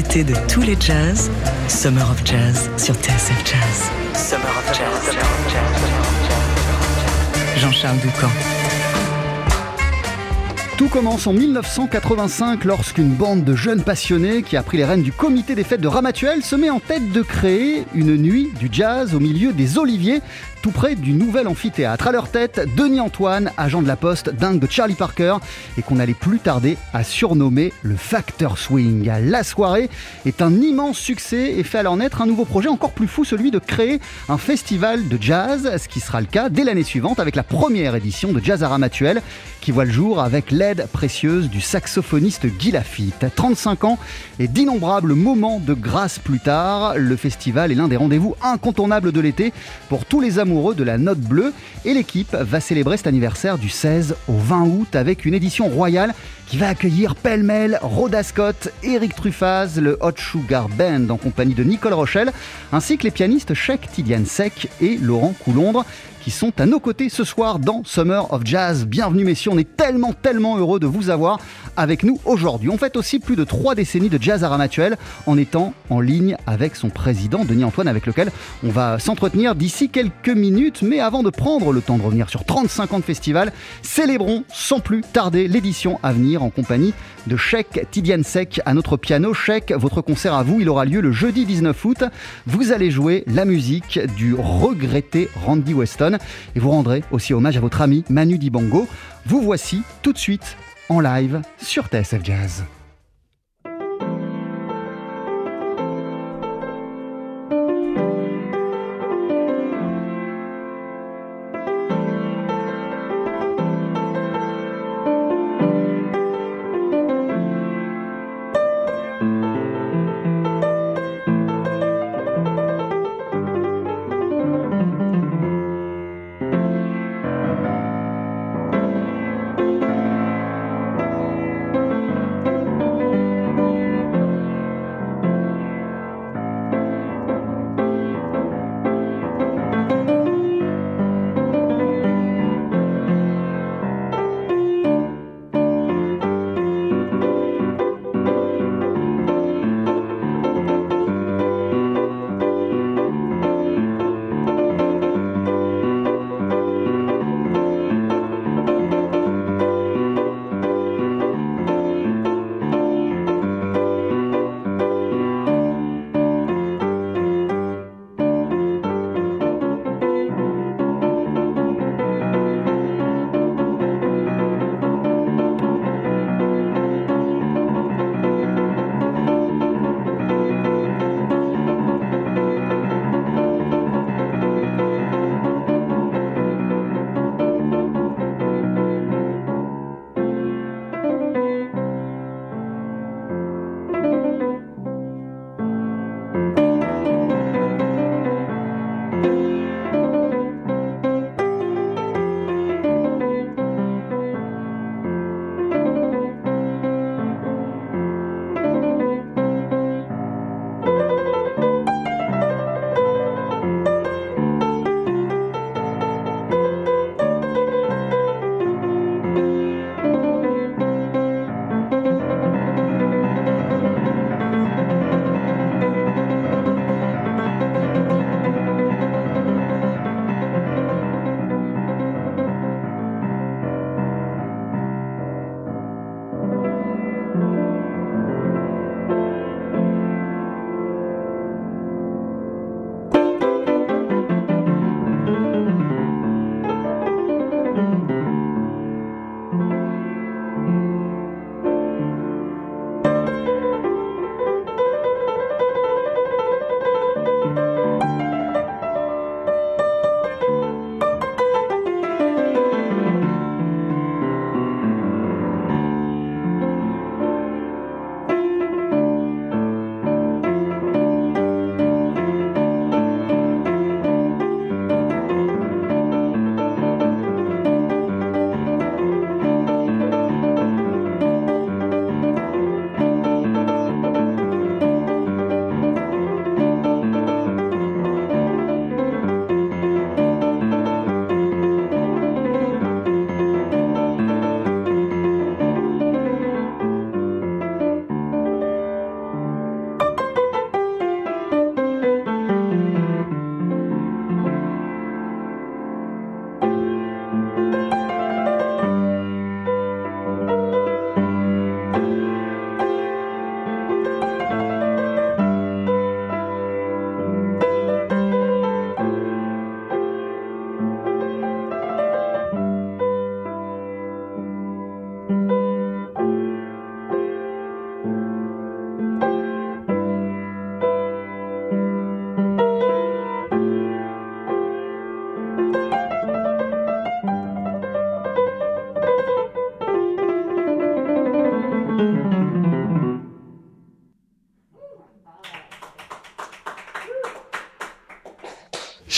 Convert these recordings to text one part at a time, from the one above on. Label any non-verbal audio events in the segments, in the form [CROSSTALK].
L'été de tous les jazz, Summer of Jazz sur TSF Jazz. Summer of Jazz. Jean-Charles Doucan. Tout commence en 1985 lorsqu'une bande de jeunes passionnés qui a pris les rênes du comité des fêtes de Ramatuel se met en tête de créer une nuit du jazz au milieu des oliviers tout près du nouvel amphithéâtre. À leur tête, Denis Antoine, agent de la poste, dingue de Charlie Parker, et qu'on allait plus tarder à surnommer le Factor Swing. La soirée est un immense succès et fait alors naître un nouveau projet encore plus fou, celui de créer un festival de jazz, ce qui sera le cas dès l'année suivante avec la première édition de Jazz à Ramatuel, qui voit le jour avec l'aide précieuse du saxophoniste Guy Lafitte. 35 ans et d'innombrables moments de grâce plus tard, le festival est l'un des rendez-vous incontournables de l'été pour tous les amoureux de la note bleue et l'équipe va célébrer cet anniversaire du 16 au 20 août avec une édition royale qui va accueillir pêle-mêle Rhoda Scott, Eric Truffaz, le Hot Sugar Band en compagnie de Nicole Rochelle, ainsi que les pianistes Sheikh Tidiane Sek et Laurent Coulondre qui sont à nos côtés ce soir dans Summer of Jazz. Bienvenue messieurs, on est tellement tellement heureux de vous avoir avec nous aujourd'hui. On fête aussi plus de trois décennies de jazz à Ramatuel en étant en ligne avec son président Denis Antoine avec lequel on va s'entretenir d'ici quelques minutes. Mais avant de prendre le temps de revenir sur 35 ans de festival, célébrons sans plus tarder l'édition à venir en compagnie de Sheikh Tidiane Sek à notre piano. Sheikh, votre concert à vous, il aura lieu le jeudi 19 août. Vous allez jouer la musique du regretté Randy Weston et vous rendrez aussi hommage à votre ami Manu Dibango. Vous voici tout de suite en live sur TSF Jazz.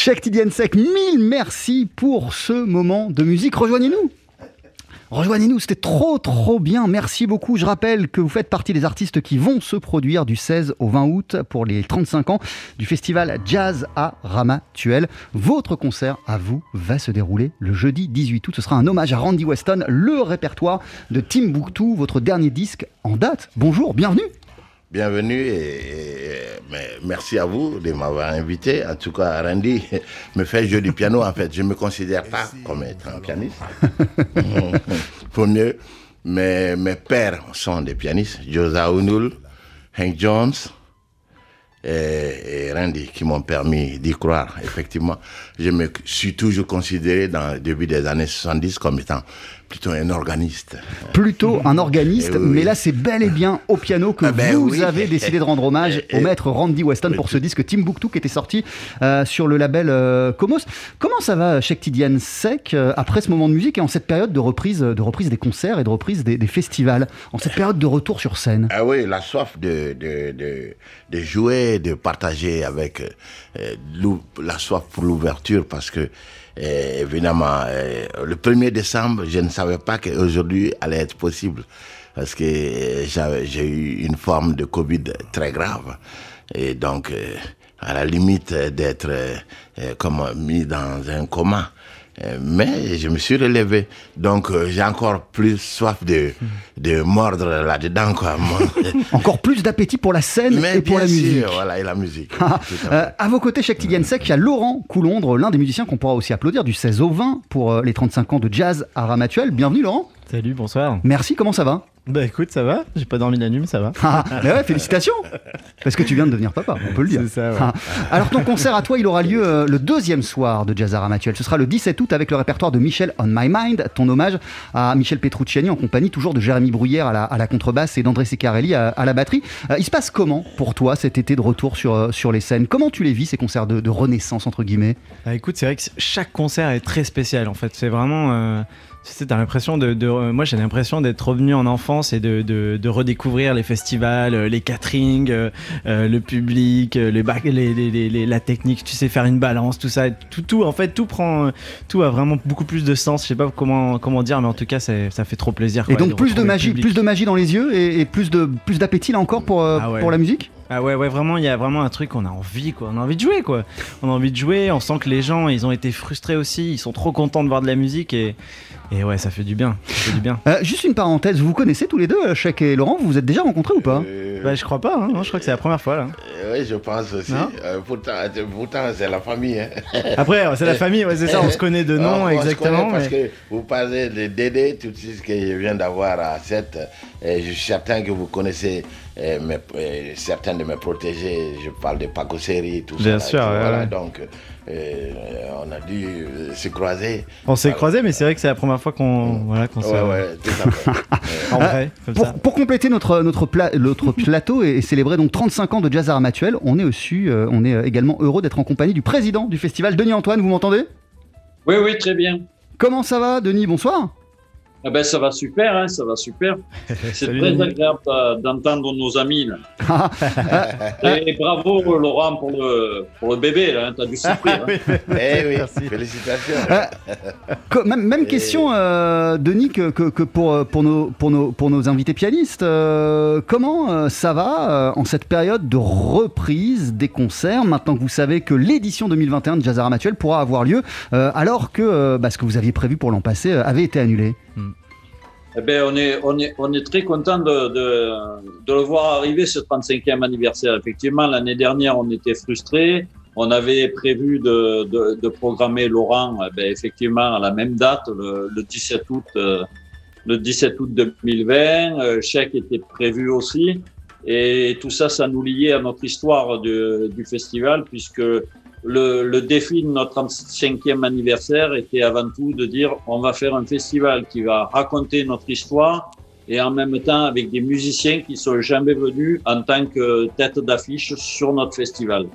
Cheikh Sec, mille merci pour ce moment de musique. Rejoignez-nous. Rejoignez-nous, c'était trop trop bien, merci beaucoup. Je rappelle que vous faites partie des artistes qui vont se produire du 16 au 20 août pour les 35 ans du festival Jazz à Ramatuel. Votre concert à vous va se dérouler le jeudi 18 août. Ce sera un hommage à Randy Weston, le répertoire de Timbuktu, votre dernier disque en date. Bonjour, bienvenue bienvenue et, merci à vous de m'avoir invité. En tout cas, Randy [LAUGHS] me fait jouer du piano. En fait, je ne me considère pas comme être un pianiste. [LAUGHS] Pour mieux, mes pères sont des pianistes. Josa O'Neill, Hank Jones et, Randy qui m'ont permis d'y croire. Effectivement, je me suis toujours considéré dans le début des années 70 comme étant plutôt un organiste. Plutôt un organiste, eh mais là c'est bel et bien au piano que ah ben vous avez décidé de rendre hommage [LAUGHS] au maître Randy Weston pour ce disque Timbuktu qui était sorti euh, sur le label euh, Comos. Comment ça va, Cheikh Tidiane Sec, euh, après ce moment de musique et en cette période de reprise, de reprise des concerts et de reprise des, festivals, en cette période de retour sur scène? Ah oui, la soif de, de, de, de jouer, de partager avec la soif pour l'ouverture parce que évidemment, euh, le 1er décembre, je ne savais pas qu'aujourd'hui allait être possible parce que j'ai eu une forme de Covid très grave. Et donc, à la limite d'être comme mis dans un coma. Euh, mais je me suis relevé. Donc, euh, j'ai encore plus soif de, de mordre là-dedans. Quoi. [LAUGHS] [LAUGHS] encore plus d'appétit pour la scène et pour la musique. Voilà, et la musique. Ah, euh, à vos côtés, Cheikh Sec, il y a Laurent Coulondre, l'un des musiciens qu'on pourra aussi applaudir du 16 au 20 pour les 35 ans de jazz à Ramatuel. Bienvenue, Laurent. Salut, bonsoir. Merci, comment ça va? Bah écoute, ça va, j'ai pas dormi la nuit, mais ça va. [LAUGHS] Ah, mais ouais, félicitations Parce que tu viens de devenir papa, on peut le dire. C'est ça, ouais. Ah. Alors ton concert à toi, il aura lieu euh, le deuxième soir de Jazz Ramatuel. Ce sera le 17 août avec le répertoire de Michel On My Mind, ton hommage à Michel Petrucciani en compagnie toujours de Jérémy Bruyère à la, contrebasse et d'André Secarelli à, la batterie. Euh, il se passe comment pour toi cet été de retour sur, euh, sur les scènes? Comment tu les vis ces concerts de, renaissance entre guillemets? Bah, Écoute, c'est vrai que chaque concert est très spécial en fait. C'est vraiment... Tu l'impression de, euh, moi j'ai l'impression d'être revenu en enfance et de, de, redécouvrir les festivals, euh, les caterings, euh, le public, les, les, les, la technique, tu sais faire une balance, tout ça, tout, tout en fait tout prend, tout a vraiment beaucoup plus de sens. Je sais pas comment comment dire, mais en tout cas ça fait trop plaisir. et donc plus de magie, plus de magie dans les yeux et, plus de plus d'appétit là encore pour ah pour la musique? Ah ouais, ouais, vraiment, il y a vraiment un truc, on a envie, quoi. On a envie de jouer, quoi. On a envie de jouer, on sent que les gens, ils ont été frustrés aussi, ils sont trop contents de voir de la musique et, et ouais, ça fait du bien. Ça fait du bien. Euh, juste une parenthèse, vous vous connaissez tous les deux, Cheikh et Laurent Vous vous êtes déjà rencontrés ou pas? Euh, bah, Je crois pas, hein. je crois que c'est la première fois là. Euh, oui, je pense aussi. pourtant, pourtant c'est la famille. Hein. [LAUGHS] Après, c'est la famille, ouais, c'est ça, on se connaît de nom exactement. Parce que vous parlez de Dédé, tout ce que je viens d'avoir à 7, et je suis certain que vous connaissez certains de mes protégés. Je parle de Paco Seri, tout ça. Bien sûr, voilà, donc on a dû se croiser. On s'est croisés, mais c'est vrai que c'est la première fois qu'on voilà, qu ouais, ouais, [LAUGHS] en vrai, comme pour, ça. pour, compléter notre, notre, notre [LAUGHS] plateau et, célébrer donc 35 ans de Jazz Armatuel, on est aussi euh, on est également heureux d'être en compagnie du président du festival, Denis Antoine. Vous m'entendez? Oui, oui, très bien. Comment ça va, Denis? Bonsoir. Ah ben, ça va super, hein, ça va super. [LAUGHS] C'est très agréable d'entendre nos amis. Là. [LAUGHS] et, bravo Laurent pour le, pour le bébé, hein, tu as dû souffrir. Hein. [LAUGHS] eh oui, félicitations. Euh, même, même question, euh, Denis, que, que, que, pour, pour, nos, pour, nos, pour nos invités pianistes. Euh, comment euh, ça va en cette période de reprise des concerts, maintenant que vous savez que l'édition 2021 de Jazz Armatuel pourra avoir lieu, alors que bah, ce que vous aviez prévu pour l'an passé avait été annulé? Eh ben, on, est, on, est, on est très content de, de, de, le voir arriver, ce 35e anniversaire. Effectivement, l'année dernière, on était frustrés. On avait prévu de, de, de programmer Laurent, eh ben, effectivement, à la même date, le, le 17 août, euh, le 17 août 2020. Euh, Chèque était prévu aussi. Et tout ça, ça nous liait à notre histoire du, du festival, puisque le, le, défi de notre 35e anniversaire était avant tout de dire on va faire un festival qui va raconter notre histoire et en même temps avec des musiciens qui sont jamais venus en tant que tête d'affiche sur notre festival.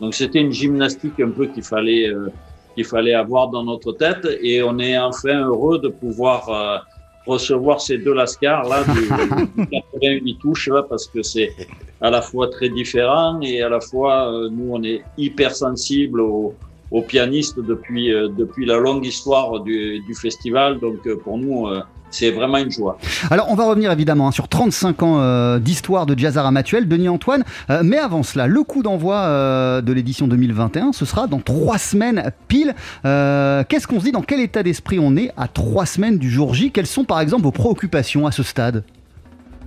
Donc c'était une gymnastique un peu qu'il fallait euh, qu'il fallait avoir dans notre tête et on est enfin heureux de pouvoir euh, recevoir ces deux lascars là du, [LAUGHS] 88 touches là parce que c'est à la fois très différent et à la fois euh, nous on est hyper sensible au, aux pianistes depuis, depuis la longue histoire du, festival. Donc pour nous, c'est vraiment une joie. Alors, on va revenir évidemment hein, sur 35 ans euh, d'histoire de Jazz Matuel, Denis Antoine. Euh, mais avant cela, le coup d'envoi euh, de l'édition 2021, ce sera dans trois semaines pile. Qu'est-ce qu'on se dit Dans quel état d'esprit on est à trois semaines du jour J? Quelles sont par exemple vos préoccupations à ce stade?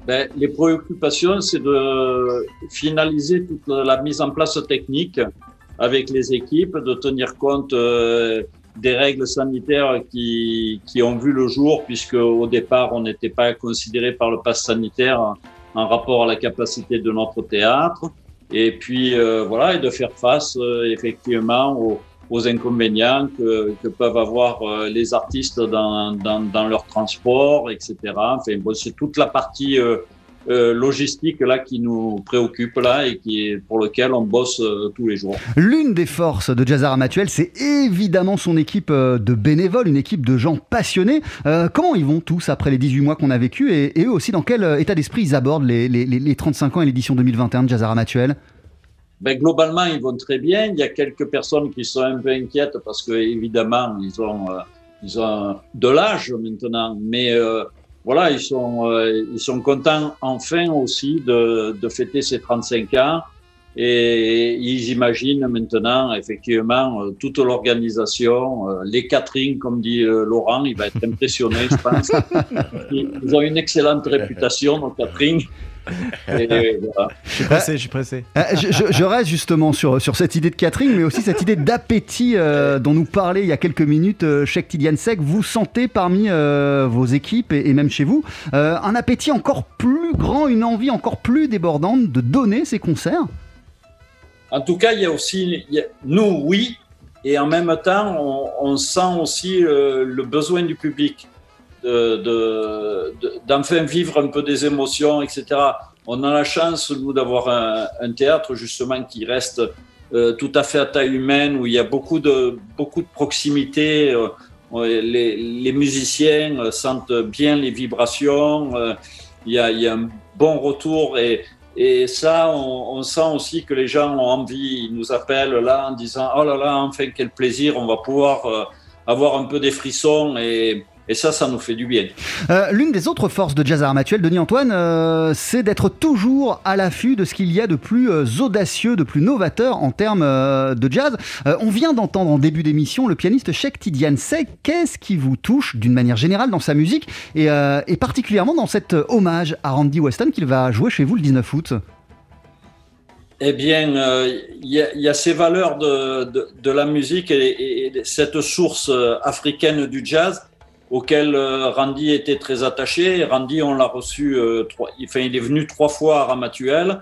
Ben, les préoccupations, c'est de finaliser toute la mise en place technique avec les équipes, de tenir compte des règles sanitaires qui, qui ont vu le jour, puisque au départ, on n'était pas considéré par le pass sanitaire en rapport à la capacité de notre théâtre. Et puis, euh, voilà, et de faire face euh, effectivement aux, aux inconvénients que, peuvent avoir euh, les artistes dans, leur transport, etc. Enfin, c'est toute la partie euh, logistique là qui nous préoccupe là et qui est pour lequel on bosse euh, tous les jours. L'une des forces de Jazzar Matuel, c'est évidemment son équipe euh, de bénévoles, une équipe de gens passionnés. comment ils vont tous après les 18 mois qu'on a vécu et, eux aussi dans quel état d'esprit ils abordent les, les, les 35 ans et l'édition 2021 de Jazzar Matuel ben, globalement, ils vont très bien. Il y a quelques personnes qui sont un peu inquiètes parce que évidemment, ils ont, ils ont de l'âge maintenant, mais voilà, ils sont, euh, ils sont contents enfin aussi de, de fêter ces 35 ans. Et ils imaginent maintenant, effectivement, euh, toute l'organisation, euh, les catering, comme dit Laurent, il va être impressionné, je pense. [LAUGHS] Ils ont une excellente réputation, nos catering. Je suis pressé, je suis pressé. Euh, je, reste justement sur, sur cette idée de Catherine, mais aussi cette idée d'appétit euh, dont nous parlait il y a quelques minutes euh, Cheikh Sek. Vous sentez parmi euh, vos équipes et, même chez vous un appétit encore plus grand, une envie encore plus débordante de donner ces concerts? En tout cas, il y a aussi, nous, oui, et en même temps, on, sent aussi le besoin du public d'enfin de, vivre un peu des émotions, etc. On a la chance, nous, d'avoir un, théâtre, justement, qui reste euh, tout à fait à taille humaine, où il y a beaucoup de, beaucoup de proximité. Euh, les, musiciens sentent bien les vibrations. Euh, il, y a, un bon retour et, et ça, on, on, sent aussi que les gens ont envie. Ils nous appellent là en disant Oh là là, enfin, quel plaisir, on va pouvoir avoir un peu des frissons et et ça, ça nous fait du bien. Euh, l'une des autres forces de Jazz Armatuel, Denis Antoine, euh, c'est d'être toujours à l'affût de ce qu'il y a de plus euh, audacieux, de plus novateur en termes de jazz. on vient d'entendre en début d'émission le pianiste Sheikh Tidiane. Qu'est-ce qui vous touche d'une manière générale dans sa musique et, et particulièrement dans cet hommage à Randy Weston qu'il va jouer chez vous le 19 août? Eh bien, il y, a ces valeurs de, de, la musique et, et, cette source africaine du jazz auquel euh, Randy était très attaché. Randy, on l'a reçu, euh, trois, enfin, il est venu trois fois à Ramatuel.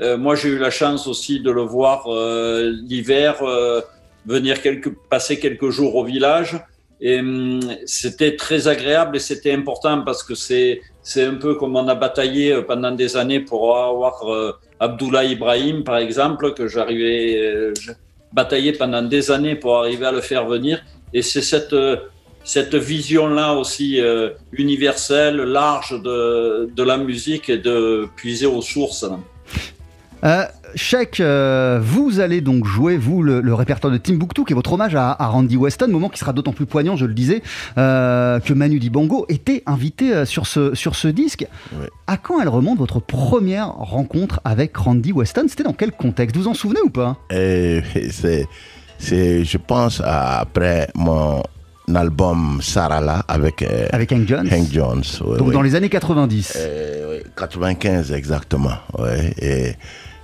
Euh, moi, j'ai eu la chance aussi de le voir l'hiver, venir passer quelques jours au village. Et hum, c'était très agréable et c'était important parce que c'est un peu comme on a bataillé pendant des années pour avoir Abdullah Ibrahim, par exemple, que j'arrivais batailler pendant des années pour arriver à le faire venir. Et c'est cette cette vision-là aussi euh, universelle, large de, de, la musique et de puiser aux sources. Euh, euh, vous allez donc jouer, vous, le, répertoire de Timbuktu, qui est votre hommage à, Randy Weston, moment qui sera d'autant plus poignant, je le disais, euh, que Manu Dibango était invité sur ce, sur ce disque. À quand elle remonte votre première rencontre avec Randy Weston? C'était dans quel contexte? Vous vous en souvenez ou pas? [LAUGHS] C'est, Je pense, après mon album Sarala avec, euh, avec Hank Jones. Hank Jones Donc dans les années 90. 95 euh, exactement. Et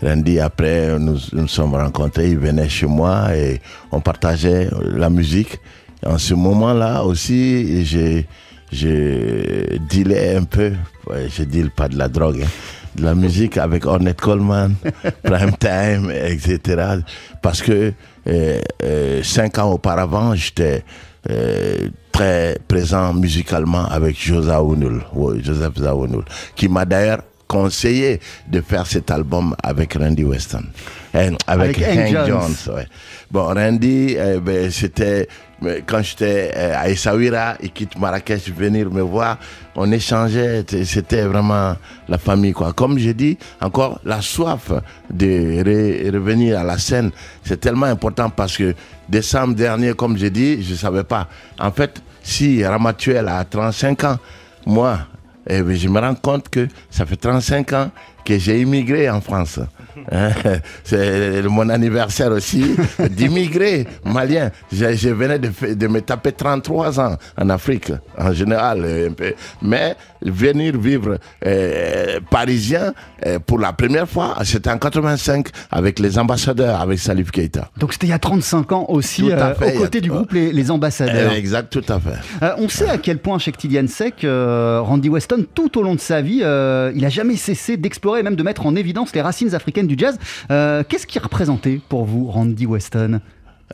Randy, après, nous nous sommes rencontrés, il venait chez moi et on partageait la musique. En ce moment-là aussi, j'ai je dealais un peu, je deal pas de la drogue, hein, de la musique avec Ornette Coleman, [LAUGHS] Prime Time, etc. Parce que euh, euh, cinq ans auparavant, j'étais euh, très présent musicalement avec Joseph Zawunul, Joseph qui m'a d'ailleurs conseillé de faire cet album avec Randy Weston. Hein, avec, Avec Hank Hank Jones. Jones. ouais. Bon, Randy, euh, ben, c'était quand j'étais euh, à Essaouira, il quitte Marrakech venir me voir. On échangeait, c'était vraiment la famille quoi. Comme j'ai dit, encore la soif de re- revenir à la scène, c'est tellement important parce que décembre dernier, comme j'ai dit, je savais pas. En fait, si Ramatuel a 35 ans, moi, eh bien, je me rends compte que ça fait 35 ans que j'ai immigré en France. Hein, [LAUGHS] C'est mon anniversaire aussi [LAUGHS] d'immigré malien. Je, je venais de, me taper 33 ans en Afrique, en général. un peu. Mais venir vivre euh, parisien euh, pour la première fois, c'était en 85 avec les ambassadeurs, avec Salif Keita. Donc c'était il y a 35 ans aussi, euh, fait, aux a- côtés du groupe Les, les Ambassadeurs. Euh, exact, tout à fait. Euh, on sait à quel point chez Tidiane euh, Randy Weston, tout au long de sa vie, il a jamais cessé d'explorer et même de mettre en évidence les racines africaines du jazz. Euh, Qu'est-ce qui représentait pour vous Randy Weston?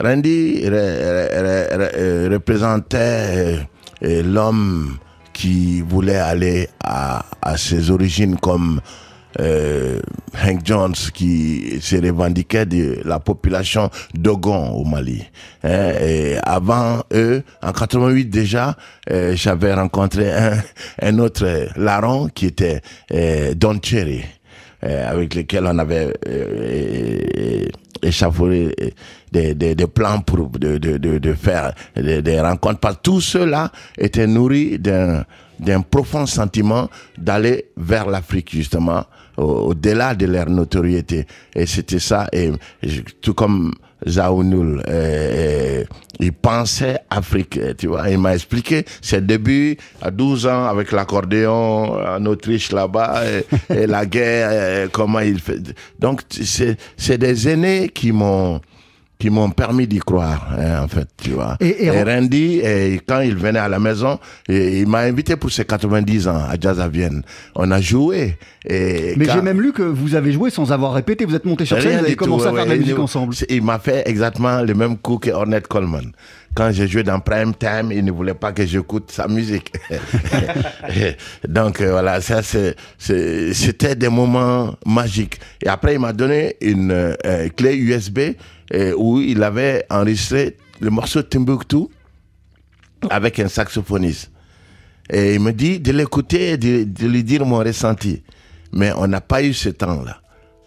Randy re- re- re- re- représentait l'homme qui voulait aller à, ses origines comme euh, Hank Jones qui se revendiquait de la population Dogon au Mali. Hein, avant eux, en 88 déjà, euh, j'avais rencontré un, autre larron qui était euh, Don Cherry avec lesquels on avait euh, euh, échafaudé euh, des, des, des plans pour de, de, de, de faire des, des rencontres. Parce que tous ceux-là étaient nourris d'un d'un profond sentiment d'aller vers l'Afrique justement au- au-delà de leur notoriété et c'était ça et je- tout comme Zaounoul, euh, euh, il pensait Afrique, euh, tu vois. Il m'a expliqué ses débuts à 12 ans avec l'accordéon en Autriche là-bas et, et la guerre, comment il fait. Donc c'est des aînés qui m'ont qui m'ont permis d'y croire, hein, en fait, tu vois. Et- et- Randy, et quand il venait à la maison, il m'a invité pour ses 90 ans à Jazz à Vienne. On a joué. Et Mais quand- j'ai même lu que vous avez joué sans avoir répété. Vous êtes monté sur scène, vous avez tout, commencé à ouais, faire de la musique ensemble. Il m'a fait exactement le même coup que Ornette Coleman. Quand j'ai joué dans Prime Time, il ne voulait pas que j'écoute sa musique. [LAUGHS] [LAUGHS] Donc euh, voilà, ça c'était des moments magiques. Et après, il m'a donné une euh, clé USB où il avait enregistré le morceau Timbuktu avec un saxophoniste. Et il me dit de l'écouter, de, lui dire mon ressenti. Mais on n'a pas eu ce temps-là.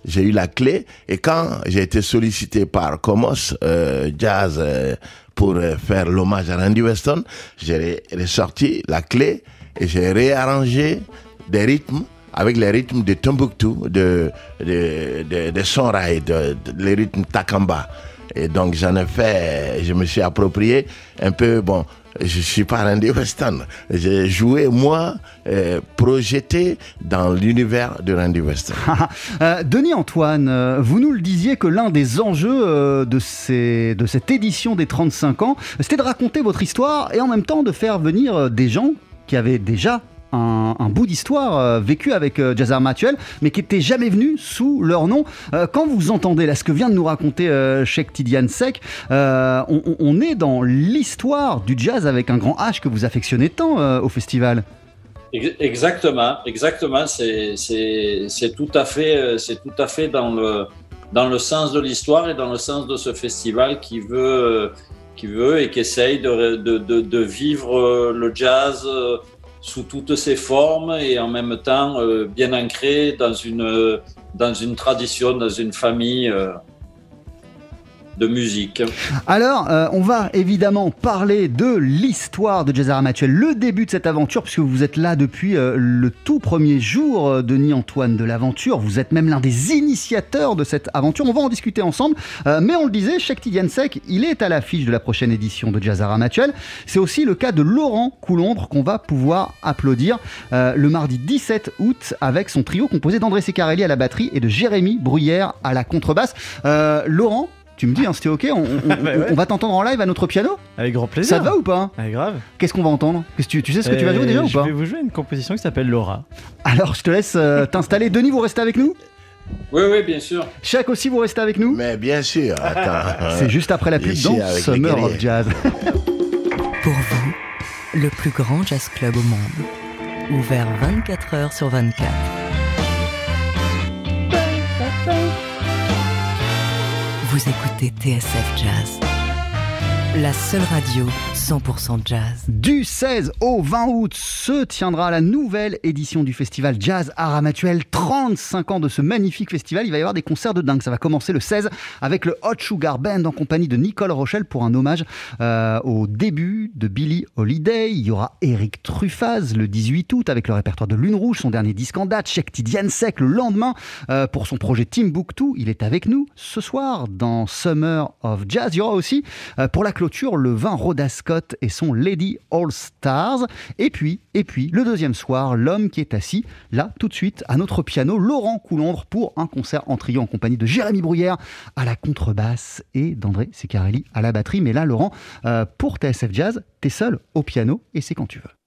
J'ai eu la clé et quand j'ai été sollicité par Comos euh, Jazz euh, pour euh, faire l'hommage à Randy Weston, j'ai ressorti la clé et j'ai réarrangé des rythmes avec les rythmes de Tombouctou, de, de, de, de Sonrai, de, de- les rythmes Takamba. Et donc j'en ai fait, je me suis approprié un peu, bon, je suis pas Randy Weston. J'ai joué, moi, euh, projeté dans l'univers de Randy Weston. [LAUGHS] Euh, Denis Antoine, euh, vous nous le disiez que l'un des enjeux de, ces, de cette édition des 35 ans, c'était de raconter votre histoire et en même temps de faire venir des gens qui avaient déjà un, bout d'histoire euh, vécu avec euh, Jazz Armatuel, mais qui n'étaient jamais venus sous leur nom. Euh, quand vous entendez là ce que vient de nous raconter euh, Cheikh Tidiane Sek, euh, on, est dans l'histoire du jazz avec un grand H que vous affectionnez tant au festival. Ex- Exactement, exactement. C'est tout à fait c'est tout à fait dans le dans le sens de l'histoire et dans le sens de ce festival qui veut qui veut et qui essaye de de, vivre le jazz sous toutes ses formes et en même temps euh, bien ancré dans une dans une tradition, dans une famille euh, de musique. Alors, euh, on va évidemment parler de l'histoire de Jazz Armatuel, le début de cette aventure, puisque vous êtes là depuis euh, le tout premier jour, euh, Denis Antoine, de l'aventure. Vous êtes même l'un des initiateurs de cette aventure. On va en discuter ensemble. Mais on le disait, Cheikh Tidiane Sek, il est à l'affiche de la prochaine édition de Jazz Armatuel. C'est aussi le cas de Laurent Coulombre qu'on va pouvoir applaudir le mardi 17 août avec son trio composé d'André Secarelli à la batterie et de Jérémy Bruyère à la contrebasse. Laurent, tu me dis, hein, c'était ok, on, [LAUGHS] Bah ouais. on va t'entendre en live à notre piano Avec grand plaisir. Ça te va ou pas Ah, grave. Qu'est-ce qu'on va entendre que tu, tu sais ce que tu vas jouer Euh, déjà ou Je pas vais vous jouer une composition qui s'appelle Laura. Alors je te laisse euh, [LAUGHS] t'installer. Denis, vous restez avec nous Oui, oui, bien sûr. Chaque aussi, vous restez avec nous Mais bien sûr, [LAUGHS] attends. C'est juste après la pub dans avec Summer of. Jazz. Pour vous, le plus grand jazz club au monde. Ouvert 24 heures sur 24. Vous écoutez TSF Jazz, la seule radio 100% jazz. Du 16 au 20 août se tiendra la nouvelle édition du festival Jazz Aramatuel. 35 ans de ce magnifique festival. Il va y avoir des concerts de dingue. Ça va commencer le 16 avec le Hot Sugar Band en compagnie de Nicole Rochelle pour un hommage euh, au début de Billie Holiday. Il y aura Eric Truffaz le 18 août avec le répertoire de Lune Rouge, son dernier disque en date. Cheikh Tidiansek le lendemain euh, pour son projet Timbuktu. Il est avec nous ce soir dans Summer of Jazz. Il y aura aussi euh, pour la clôture le vin Rhoda Scott et son Lady All Stars. Et puis, et puis, le deuxième soir, l'homme qui est assis là tout de suite à notre piano, Laurent Coulondre, pour un concert en trio en compagnie de Jérémy Bruyère à la contrebasse et d'André Secarelli à la batterie. Mais là, Laurent, euh, pour TSF Jazz, t'es seul au piano et c'est quand tu veux.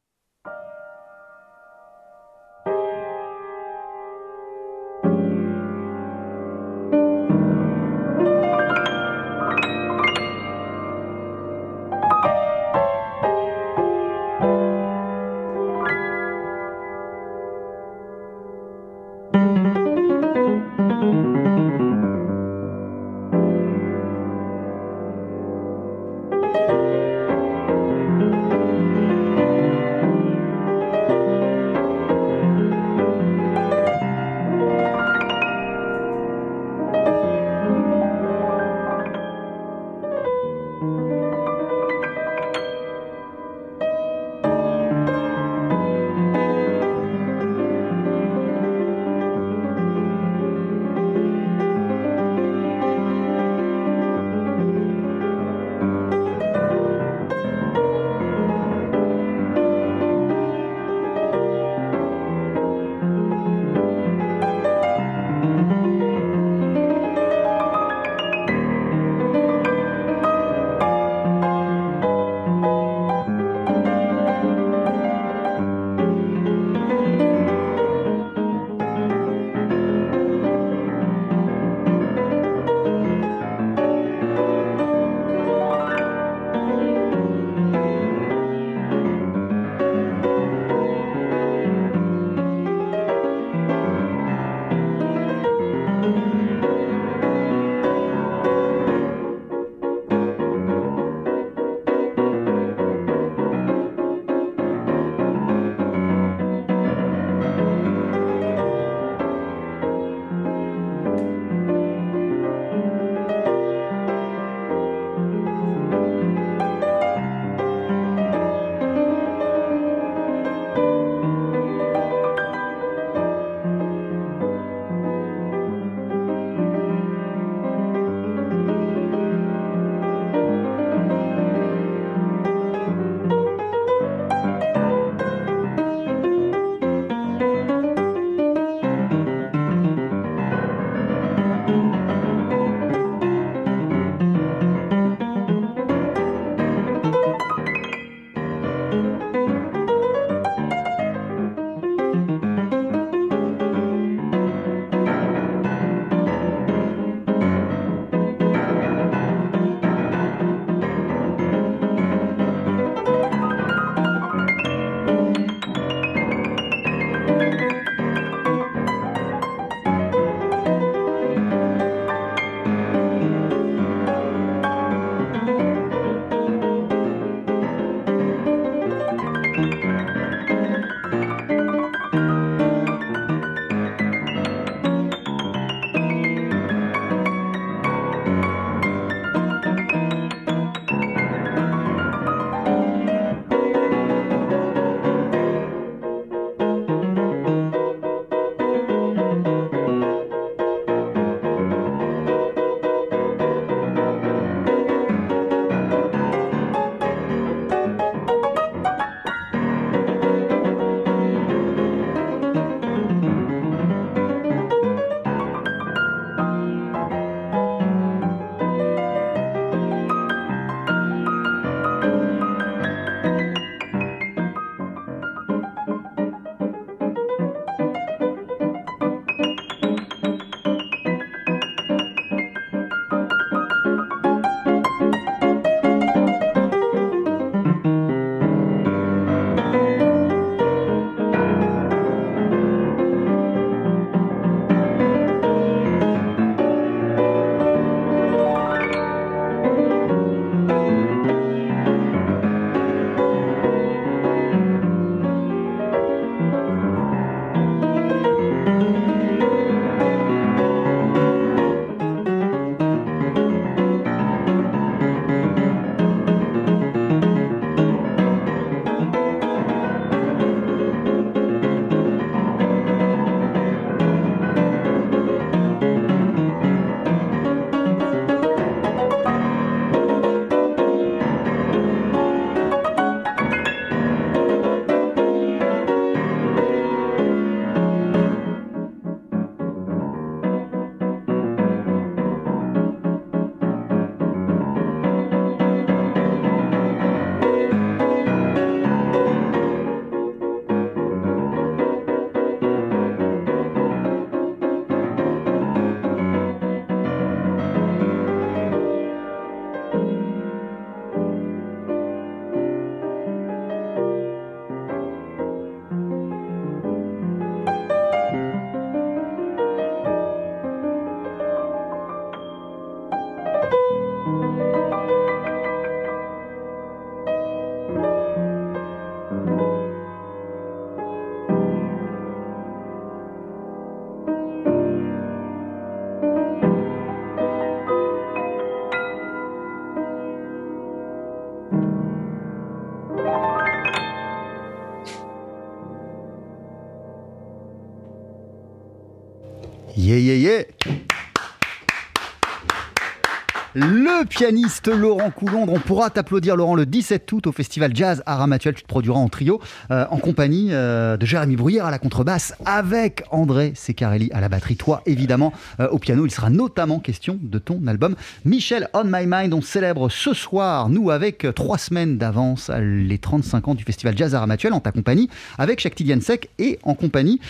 Le pianiste Laurent Coulondre. On pourra t'applaudir, Laurent, le 17 août au festival Jazz à. Tu te produiras en trio, euh, en compagnie euh, de Jérémy Bruyère à la contrebasse, avec André Secarelli à la batterie. Toi, évidemment, euh, au piano. Il sera notamment question de ton album Michel On My Mind. On célèbre ce soir, nous, avec trois semaines d'avance, les 35 ans du festival Jazz à en ta compagnie, avec Shakti Diansek et en compagnie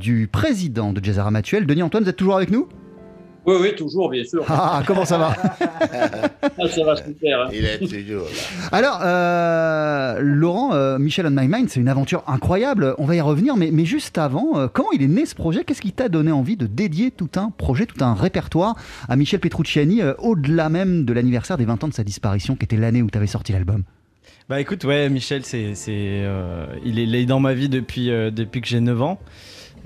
du président de Jazz à Denis Antoine. Vous êtes toujours avec nous? Oui, oui, toujours, bien sûr. Ah, comment ça va [LAUGHS] ah, Ça va super. Hein. Il est toujours là. Alors, euh, Laurent, euh, Michel on My Mind, c'est une aventure incroyable. On va y revenir, mais, mais juste avant, euh, comment il est né ce projet? Qu'est-ce qui t'a donné envie de dédier tout un projet, tout un répertoire à Michel Petrucciani, au-delà même de l'anniversaire des 20 ans de sa disparition, qui était l'année où tu avais sorti l'album? Bah écoute, ouais, Michel, c'est, il, est, il, est, dans ma vie depuis, depuis que j'ai 9 ans.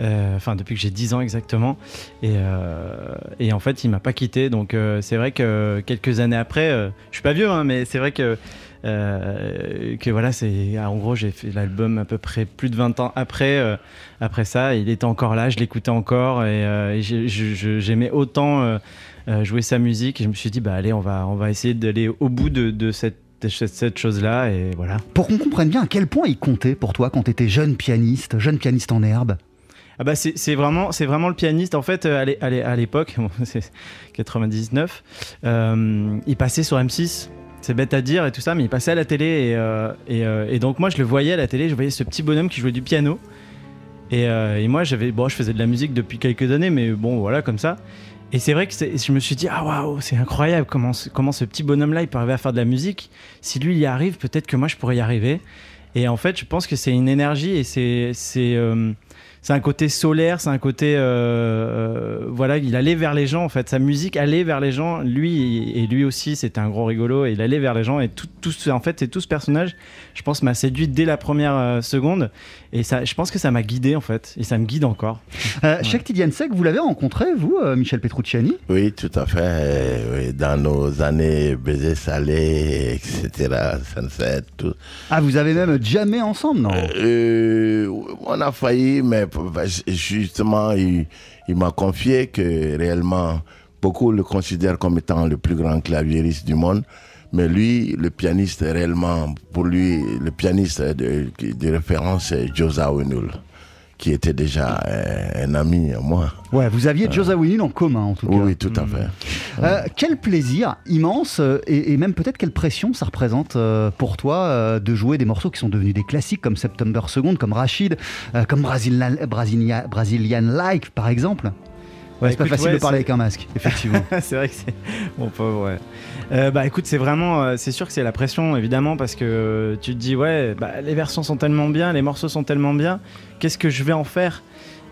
Euh, enfin depuis que j'ai 10 ans exactement. Et, euh, et en fait il m'a pas quitté. Donc euh, c'est vrai que quelques années après je suis pas vieux hein, mais c'est vrai que que voilà c'est en gros j'ai fait l'album à peu près plus de 20 ans après après ça. Il était encore là je l'écoutais encore et, j'aimais autant jouer sa musique. Et je me suis dit bah allez on va on va essayer d'aller au bout de, de cette cette chose-là et voilà. Pour qu'on comprenne bien à quel point il comptait pour toi quand tu étais jeune pianiste, jeune pianiste en herbe ah bah c'est vraiment vraiment le pianiste. En fait euh, à l'époque [LAUGHS] c'est 99 euh, il passait sur M6 c'est bête à dire et tout ça mais il passait à la télé et, euh, et, donc moi je le voyais à la télé. Je voyais ce petit bonhomme qui jouait du piano. Et, moi j'avais bon je faisais de la musique depuis quelques années mais bon voilà comme ça. Et c'est vrai que je me suis dit ah waouh c'est incroyable comment comment ce petit bonhomme là il peut arriver à faire de la musique. Si lui il y arrive peut-être que moi je pourrais y arriver. Et en fait je pense que c'est une énergie et c'est c'est un côté solaire, c'est un côté euh, euh, voilà, il allait vers les gens en fait. Sa musique allait vers les gens. Lui et lui aussi, c'était un gros rigolo et il allait vers les gens et tout, tout en fait, c'est tout ce personnage. Je pense m'a séduit dès la première euh, seconde et ça, je pense que ça m'a guidé en fait et ça me guide encore. Euh, ouais. vous l'avez rencontré vous, Michel Petrucciani? Oui, tout à fait. dans nos années baiser salé, etc. Sunset, tout. Ah, vous avez même jamais ensemble, non? On a failli, mais justement, il, m'a confié que réellement, beaucoup le considèrent comme étant le plus grand claviériste du monde. Mais lui, le pianiste, réellement, pour lui, le pianiste de, référence, c'est Josa Winul qui était déjà un, ami à moi. Ouais, vous aviez Josa Winul en commun en tout cas. Oui, tout à fait. Euh, quel plaisir immense euh, et, même peut-être quelle pression ça représente euh, pour toi de jouer des morceaux qui sont devenus des classiques comme September Second, comme Rachid, comme Brazilian, Brazilian Like par exemple? Ouais, c'est pas facile de parler avec un masque, [LAUGHS] effectivement. [LAUGHS] c'est vrai que c'est. [LAUGHS] Bon, pauvre, ouais. Euh, bah écoute, c'est vraiment. Euh, c'est sûr que c'est la pression, évidemment, parce que tu te dis, ouais, bah, les versions sont tellement bien, les morceaux sont tellement bien, qu'est-ce que je vais en faire?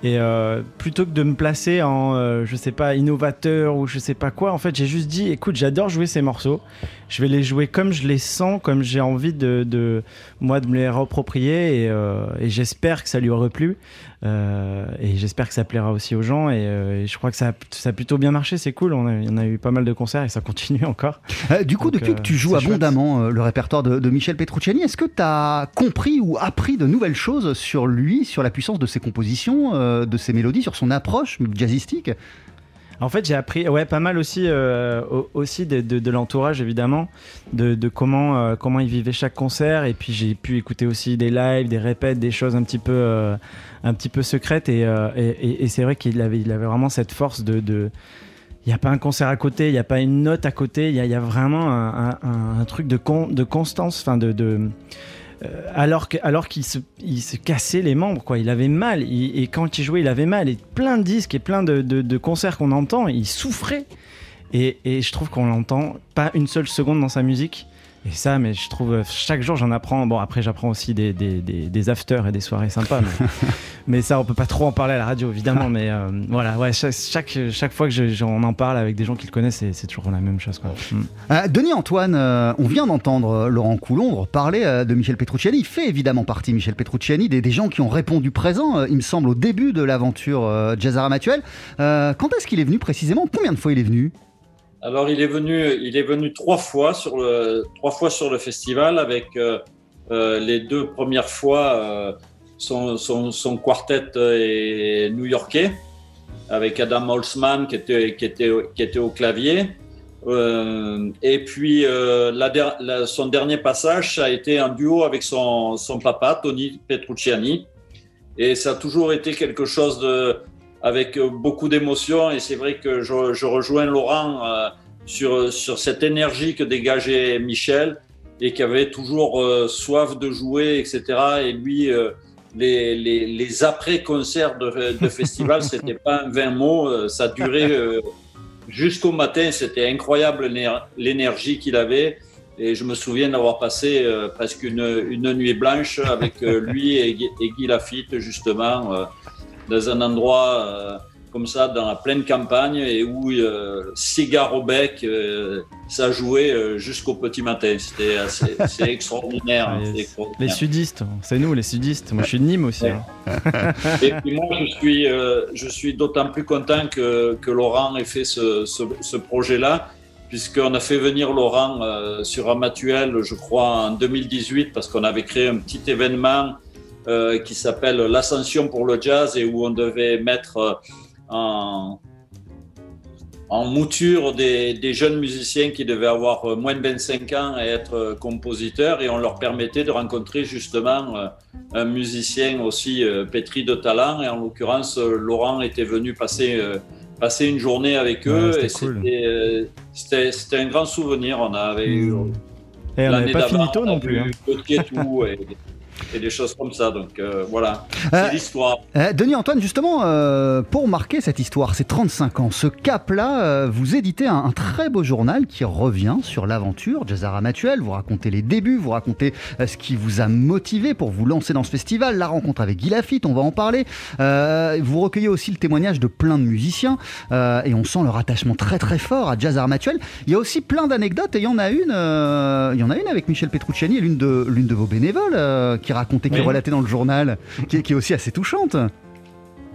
Et euh, plutôt que de me placer en, euh, je sais pas, innovateur ou je sais pas quoi, en fait, j'ai juste dit, écoute, j'adore jouer ces morceaux. Je vais les jouer comme je les sens, comme j'ai envie de, de, moi, de me les reproprier. Et, euh, et j'espère que ça lui aura plu. Et j'espère que ça plaira aussi aux gens. Et, je crois que ça a, ça a plutôt bien marché. C'est cool. On a, on a eu pas mal de concerts et ça [LAUGHS] continue encore. du coup, depuis que tu joues abondamment le répertoire de, de Michel Petrucciani, est-ce que tu as compris ou appris de nouvelles choses sur lui, sur la puissance de ses compositions euh, de ses mélodies, sur son approche jazzistique? En fait, j'ai appris ouais, pas mal aussi, euh, aussi de, l'entourage, évidemment, de, comment, euh, comment il vivait chaque concert. Et puis, j'ai pu écouter aussi des lives, des répètes, des choses un petit peu, peu secrètes. Et, c'est vrai qu'il avait, vraiment cette force de. il n'y a pas un concert à côté, il n'y a pas une note à côté, il y, a, vraiment un, truc de, constance, enfin de euh, alors qu'il se, cassait les membres, quoi. Il avait mal. et quand il jouait, il avait mal. Et plein de disques et plein de, de, concerts qu'on entend, il souffrait. Et, et je trouve qu'on l'entend pas une seule seconde dans sa musique. Et ça, mais je trouve, euh, chaque jour j'en apprends. Bon, après j'apprends aussi des, des, des, afters et des soirées sympas. [LAUGHS] Mais, ça, on peut pas trop en parler à la radio, évidemment. mais euh, voilà, ouais, chaque, chaque, fois que j'en en parle avec des gens qui le connaissent, c'est toujours la même chose. Quoi. Mm. Euh, Denis Antoine, on vient d'entendre Laurent Coulondre parler de Michel Petrucciani. Il fait évidemment partie, Michel Petrucciani, des, gens qui ont répondu présent, il me semble, au début de l'aventure Jazzara Matuel. quand est-ce qu'il est venu précisément? Combien de fois il est venu? Alors, il est venu, il est venu trois fois sur le, trois fois sur le festival avec euh, euh, les deux premières fois euh, son, son, son, quartet est new-yorkais. avec Adam Holzman qui était, qui était, qui était au clavier. Euh, et puis, euh, la, son dernier passage, a été un duo avec son, son papa, Tony Petrucciani. Et ça a toujours été quelque chose de, avec beaucoup d'émotion. Et c'est vrai que je, je rejoins Laurent euh, sur, sur cette énergie que dégageait Michel et qui avait toujours euh, soif de jouer, etc. Et lui, euh, les, les, les après-concerts de, de festival, [LAUGHS] c'était pas un 20 mots, ça durait jusqu'au matin. C'était incroyable l'énergie qu'il avait. Et je me souviens d'avoir passé euh, presque une, une, nuit blanche avec euh, lui et, et, Guy Lafitte, justement, euh, dans un endroit comme ça, dans la pleine campagne, et où cigare au bec, ça jouait jusqu'au petit matin. C'était assez, [LAUGHS] extraordinaire, hein, extraordinaire, Les sudistes, c'est nous les sudistes. Moi, je suis de Nîmes aussi. Hein. et puis moi, je suis, je suis d'autant plus content que, que, Laurent ait fait ce, ce, ce projet-là puisqu'on a fait venir Laurent euh, sur Amatuel, je crois, en 2018, parce qu'on avait créé un petit événement euh, qui s'appelle l'Ascension pour le jazz et où on devait mettre euh, en, en, mouture des, des, jeunes musiciens qui devaient avoir moins de 25 ans et être compositeurs et on leur permettait de rencontrer justement un musicien aussi pétri de talent et en l'occurrence Laurent était venu passer passer une journée avec eux et euh, c'était un grand souvenir. On avait eu. Hmm. Et on n'avait pas finito non plus. Hein. et, [LAUGHS] et des choses comme ça. Donc euh, voilà, c'est euh, l'histoire. Euh, Denis Antoine, justement, pour marquer cette histoire, ces 35 ans, ce cap-là, vous éditez un, très beau journal qui revient sur l'aventure Jazzara Matuel. Vous racontez les débuts, vous racontez ce qui vous a motivé pour vous lancer dans ce festival, la rencontre avec Guy Lafitte, on va en parler. vous recueillez aussi le témoignage de plein de musiciens et on sent leur attachement très très fort à Jazzara Matuel. Il y a aussi plein d'anecdotes et il y en a une, il y en a une avec Michel Petrucciani, l'une de, l'une de vos bénévoles qui racontait, qui relatait dans le journal, qui, est aussi assez touchante.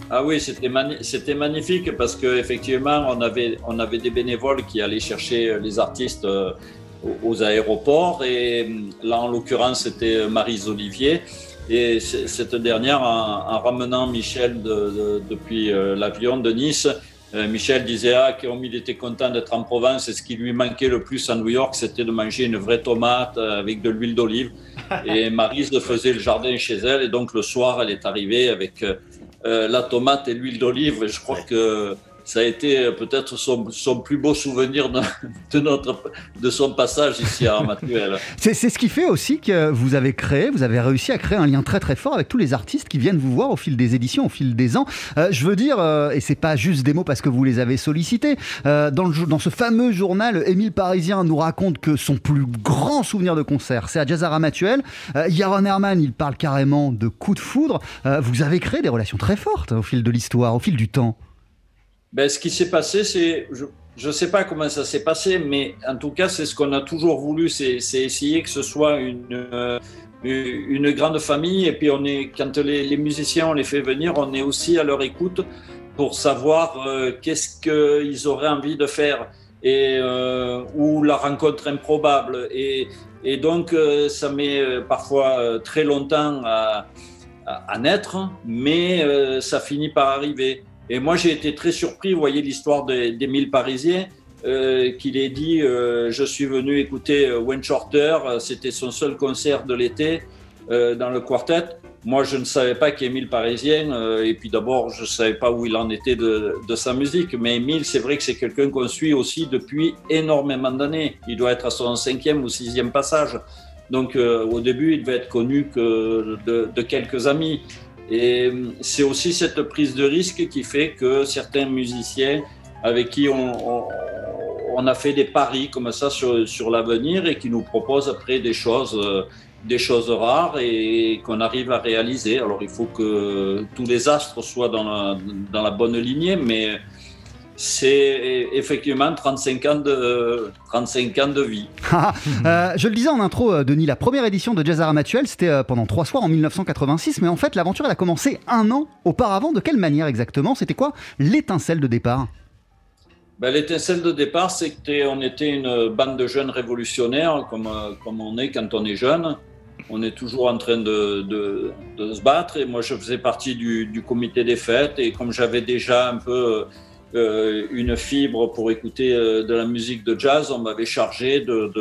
Ah oui, c'était magnifique parce qu'effectivement, on avait, on avait des bénévoles qui allaient chercher les artistes euh, aux aéroports. Et euh, là, en l'occurrence, c'était Marise Olivier. Et cette dernière, en, ramenant Michel depuis euh, l'avion de Nice, euh, Michel disait ah, comme il était content d'être en Provence et ce qui lui manquait le plus à New York, c'était de manger une vraie tomate euh, avec de l'huile d'olive. [LAUGHS] Et Marise faisait le jardin chez elle et donc le soir, elle est arrivée avec euh, la tomate et l'huile d'olive. Je crois que ça a été euh, peut-être son, plus beau souvenir de, notre, de son passage ici à Armatuel. [LAUGHS] C'est ce qui fait aussi que vous avez créé, vous avez réussi à créer un lien très très fort avec tous les artistes qui viennent vous voir au fil des éditions, au fil des ans. Euh, je veux dire, euh, et c'est pas juste des mots parce que vous les avez sollicités, euh, dans, le, dans ce fameux journal, Émile Parisien nous raconte que son plus grand souvenir de concert, c'est à Jazz Armatuel. Yaron Herman, il parle carrément de coup de foudre. Vous avez créé des relations très fortes au fil de l'histoire, au fil du temps. Ben, ce qui s'est passé, c'est, je ne sais pas comment ça s'est passé, mais en tout cas, c'est ce qu'on a toujours voulu, c'est essayer que ce soit une, euh, une grande famille. Et puis, on est, quand les, les, musiciens, on les fait venir, on est aussi à leur écoute pour savoir euh, qu'est-ce qu'ils auraient envie de faire et euh, ou la rencontre improbable. Et, et donc, ça met parfois très longtemps à, à naître, mais ça finit par arriver. Et moi, j'ai été très surpris. Vous voyez l'histoire mille Parisiens, euh, qu'il ait dit euh, Je suis venu écouter euh, Wayne Shorter, euh, c'était son seul concert de l'été dans le quartet. Moi, je ne savais pas qu'Émile Parisien, et puis d'abord, je ne savais pas où il en était de, sa musique. Mais Émile, c'est vrai que c'est quelqu'un qu'on suit aussi depuis énormément d'années. Il doit être à son cinquième ou sixième passage. Donc, au début, il devait être connu que de quelques amis. Et c'est aussi cette prise de risque qui fait que certains musiciens avec qui on, a fait des paris comme ça sur, l'avenir et qui nous proposent après des choses, des choses rares et qu'on arrive à réaliser. Alors il faut que tous les astres soient dans la, dans la bonne lignée, mais c'est effectivement 35 ans de, 35 ans de vie. [LAUGHS] Ah, euh, je le disais en intro, euh, Denis, la première édition de Jazz Armatuel, c'était euh, pendant trois soirs en 1986, mais en fait l'aventure elle a commencé un an auparavant. De quelle manière exactement? C'était quoi l'étincelle de départ? Ben, L'étincelle de départ, c'est qu'on était une bande de jeunes révolutionnaires, comme, comme on est quand on est jeune. on est toujours en train de, de, de, se battre. Et moi, je faisais partie du, du comité des fêtes. Et comme j'avais déjà un peu une fibre pour écouter euh, de la musique de jazz, on m'avait chargé de,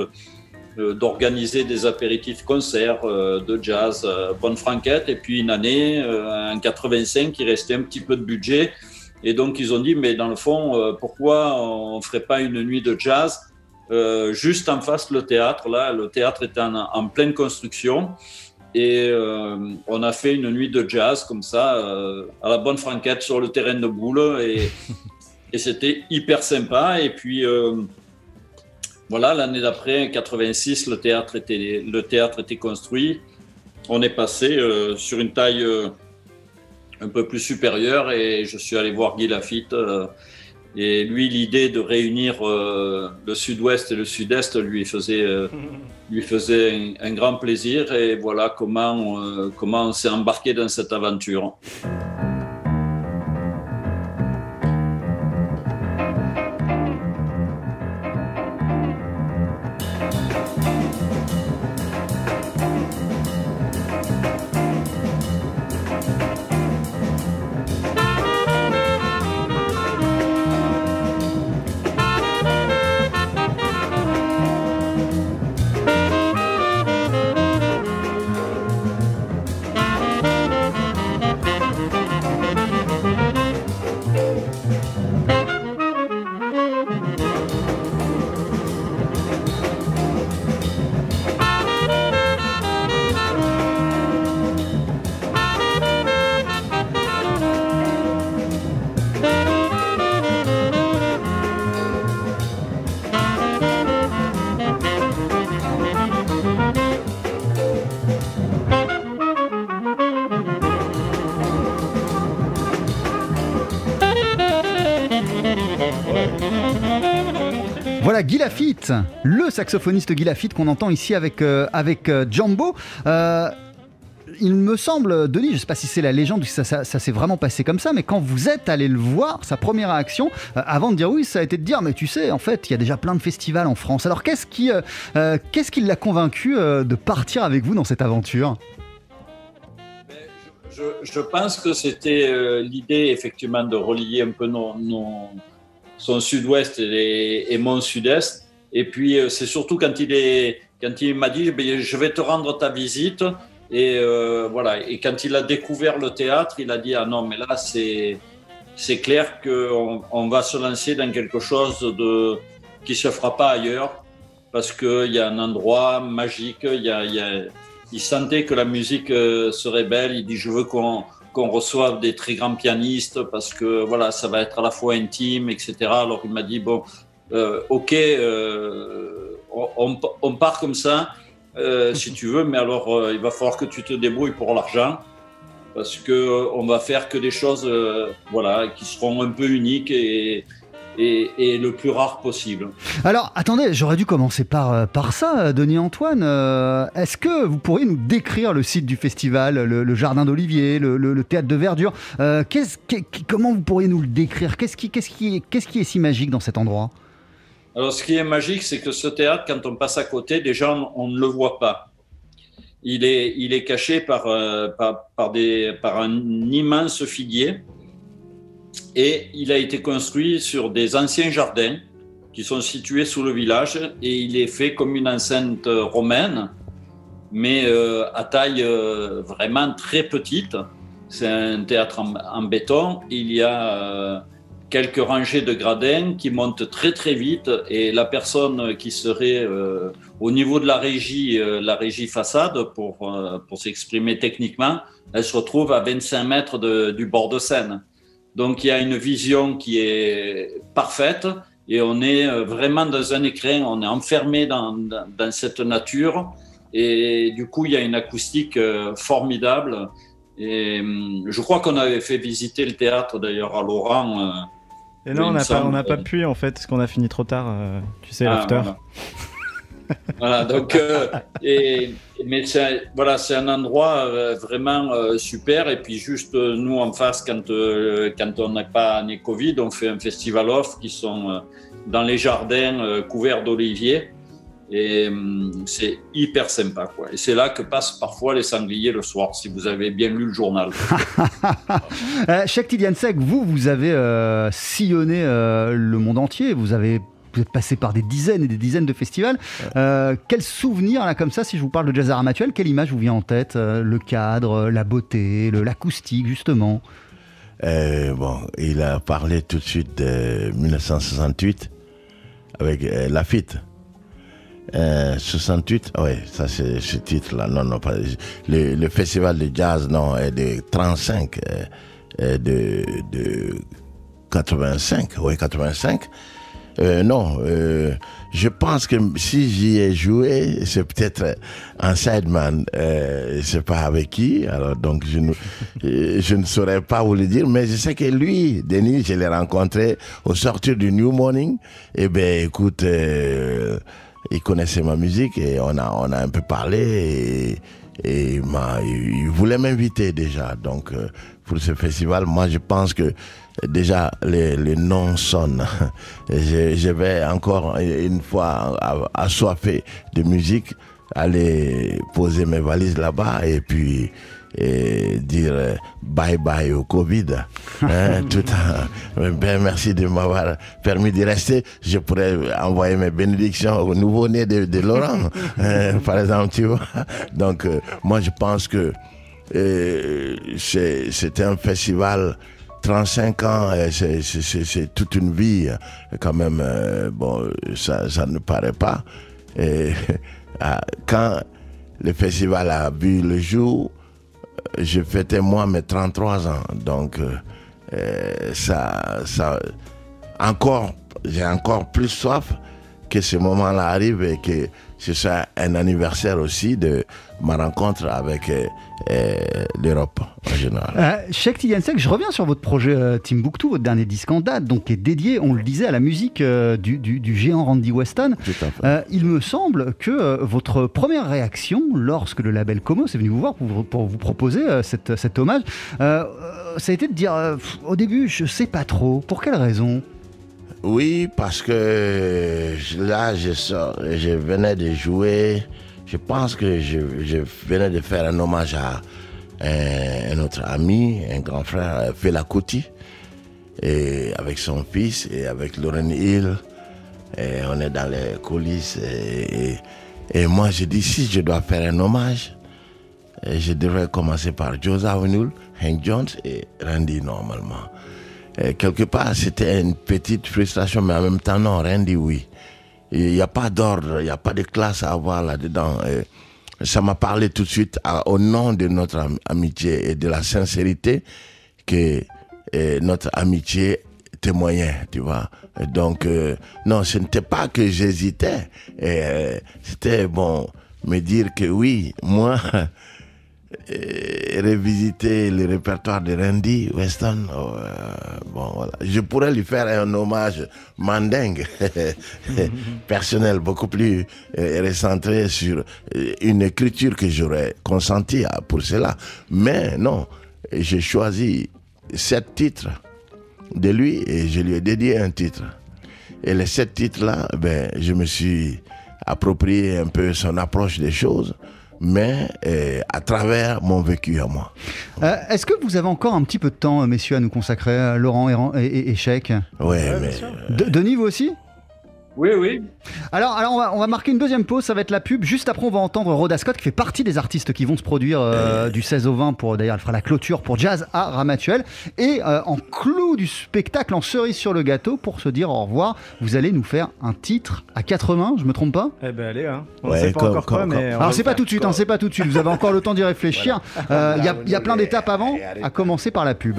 d'organiser des apéritifs concerts euh, de jazz bonne franquette. Et puis une année, en 85, il restait un petit peu de budget. Et donc, ils ont dit, mais dans le fond, pourquoi on ne ferait pas une nuit de jazz euh, juste en face le théâtre? Là, le théâtre était en, pleine construction. Et euh, on a fait une nuit de jazz comme ça, euh, à la bonne franquette sur le terrain de boule. Et, et c'était hyper sympa. Et puis, voilà, l'année d'après, 86, le théâtre, était, le théâtre était construit. On est passé sur une taille un peu plus supérieure et je suis allé voir Guy Lafitte et lui, l'idée de réunir euh, le sud-ouest et le sud-est lui faisait, euh, [LAUGHS] lui faisait un, grand plaisir. Et voilà comment, euh, comment on s'est embarqué dans cette aventure. Guy Lafitte, le saxophoniste Guy Lafitte qu'on entend ici avec, euh, avec euh, Jumbo. Euh, il me semble, Denis, je ne sais pas si c'est la légende, ça, ça, s'est vraiment passé comme ça, mais quand vous êtes allé le voir, sa première réaction, avant de dire oui, ça a été de dire, mais tu sais, en fait, il y a déjà plein de festivals en France. Alors qu'est-ce qui, l'a convaincu de partir avec vous dans cette aventure? Je, je, pense que c'était l'idée, effectivement, de relier un peu nos, nos son sud-ouest et, mon sud-est. Et puis, euh, c'est surtout quand il est, quand il m'a dit, ben, je vais te rendre ta visite. Et euh, voilà. Et quand il a découvert le théâtre, il a dit, ah non, mais là, c'est, c'est clair qu'on on va se lancer dans quelque chose de, qui se fera pas ailleurs. Parce qu'il y a un endroit magique. Y a, il sentait que la musique euh, serait belle. Il dit, je veux qu'on, qu'on reçoive des très grands pianistes parce que voilà, ça va être à la fois intime, etc. Alors il m'a dit bon, euh, ok, euh, on, on, part comme ça euh, [LAUGHS] si tu veux, mais alors il va falloir que tu te débrouilles pour l'argent parce que on va faire que des choses, voilà, qui seront un peu uniques et et, le plus rare possible. Alors, attendez, j'aurais dû commencer par, euh, par ça, Denis Antoine. Euh, est-ce que vous pourriez nous décrire le site du festival, le, jardin d'Olivier, le, théâtre de verdure? Euh, Comment vous pourriez nous le décrire? Qu'est-ce qui, est si magique dans cet endroit? Alors, ce qui est magique, c'est que ce théâtre, quand on passe à côté, déjà, on, ne le voit pas. Il est, il est caché par, par, par, des, par un immense figuier et il a été construit sur des anciens jardins qui sont situés sous le village et il est fait comme une enceinte romaine, mais euh, à taille euh, vraiment très petite. C'est un théâtre en, béton. Il y a euh, quelques rangées de gradins qui montent très très vite et la personne qui serait au niveau de la régie, la régie façade pour, pour s'exprimer techniquement, elle se retrouve à 25 mètres du bord de Seine. Donc il y a une vision qui est parfaite et on est euh, vraiment dans un écrin, on est enfermé dans, dans, cette nature et du coup il y a une acoustique euh, formidable. Et hum, je crois qu'on avait fait visiter le théâtre d'ailleurs à Laurent. Euh, et non, on n'a pas, pas, pu en fait, parce qu'on a fini trop tard, tu sais, ah, l'after. Voilà. Donc, et, mais c'est voilà, un endroit euh, vraiment euh, super. Et puis juste euh, nous en face, quand quand on n'est pas né Covid, on fait un festival off qui sont dans les jardins couverts d'oliviers. Et hum, c'est hyper sympa. Et c'est là que passent parfois les sangliers le soir, si vous avez bien lu le journal. [LAUGHS] euh, Cheikh vous, vous avez euh, sillonné euh, le monde entier. Vous avez vous êtes passé par des dizaines et des dizaines de festivals. Euh, quel souvenir, là, comme ça, si je vous parle de jazz Ramatuel, quelle image vous vient en tête euh, Le cadre, la beauté, l'acoustique, justement? Euh, Bon, il a parlé tout de suite de 1968 avec euh, Lafitte. Euh, 68, oui, ça c'est ce titre-là. Non, non, pas. Le, festival de jazz, non, est de 35, euh, de, de 85, oui, 85. Euh, non, euh, je pense que si j'y ai joué, c'est peut-être un sideman. Euh, sais pas avec qui, alors donc je ne, je ne saurais pas vous le dire, mais je sais que lui, Denis, je l'ai rencontré au sortir du New Morning. Eh ben, écoute, euh, il connaissait ma musique et on a, on a un peu parlé et, et il, il voulait m'inviter déjà. Donc, euh, pour ce festival, moi, je pense que déjà les, les noms sonnent. [LAUGHS] Je, je, vais encore une fois assoiffé de musique aller poser mes valises là-bas et puis et dire bye bye au Covid. Hein, [LAUGHS] tout un, ben, merci de m'avoir permis d'y rester. Je pourrais envoyer mes bénédictions au nouveau-né de, de, Laurent, [LAUGHS] hein, par exemple, tu vois. Donc, euh, moi, je pense que euh, c'est un festival 35 ans, c'est toute une vie quand même. Euh, bon, ça, ne paraît pas. Et, [LAUGHS] quand le festival a vu le jour, je fêtais moi mes 33 ans. Donc, euh, ça, ça, encore, j'ai encore plus soif que ce moment-là arrive et que ce soit un anniversaire aussi de ma rencontre avec euh, euh, l'Europe en général. Euh, Cheikh je reviens sur votre projet euh, Timbuktu, votre dernier disque en date, donc qui est dédié, on le disait, à la musique du, du, du, géant Randy Weston. Il me semble que votre première réaction lorsque le label Como est venu vous voir pour, pour vous proposer cette, cet hommage, ça a été de dire au début, je sais pas trop. Pour quelle raison? Oui, parce que là, je, je venais de jouer. Je pense que je, venais de faire un hommage à un, autre ami, un grand frère, Fela Kuti, et avec son fils et avec Lauren Hill. On est dans les coulisses. Et, moi, je dis, si je dois faire un hommage, je devrais commencer par Joe Zawinul, Hank Jones et Randy normalement. Et quelque part, c'était une petite frustration, mais en même temps, non, Randy, oui. Il n'y a pas d'ordre, il n'y a pas de classe à avoir là-dedans. Ça m'a parlé tout de suite au nom de notre am amitié et de la sincérité que et notre amitié témoignait, tu vois. Donc, euh, non, ce n'était pas que j'hésitais. Euh, c'était, bon, me dire que oui, moi, [LAUGHS] revisiter le répertoire de Randy Weston. Euh, bon, voilà. Je pourrais lui faire un hommage mandingue, [LAUGHS] personnel, beaucoup plus euh, recentré sur une écriture que j'aurais consenti pour cela. Mais non, j'ai choisi sept titres de lui et je lui ai dédié un titre. Et les sept titres-là, ben, je me suis approprié un peu son approche des choses mais euh, à travers mon vécu à moi. Euh, Est-ce que vous avez encore un petit peu de temps, messieurs, à nous consacrer, à Laurent et, et, et Chèque Oui, ouais, mais... De, Denis, vous aussi? Oui, oui. Alors, alors on, va, on va marquer une deuxième pause, ça va être la pub. Juste après, on va entendre Rhoda Scott, qui fait partie des artistes qui vont se produire euh, du 16 au 20, pour d'ailleurs, elle fera la clôture pour Jazz à Ramatuel. Et euh, en clou du spectacle, en cerise sur le gâteau, pour se dire au revoir, vous allez nous faire un titre à quatre mains, je me trompe pas? Eh ben, allez, hein. On Ouais, sait pas encore quoi, mais. Alors c'est pas tout de suite, hein, c'est pas tout de suite. Vous avez encore le temps d'y [LAUGHS] réfléchir. Euh, Il y, a, il y a plein d'étapes avant, à commencer par la pub.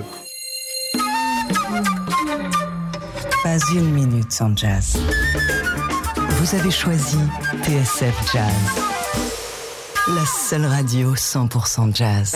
Pas une minute sans jazz. Vous avez choisi TSF Jazz. La seule radio 100% jazz.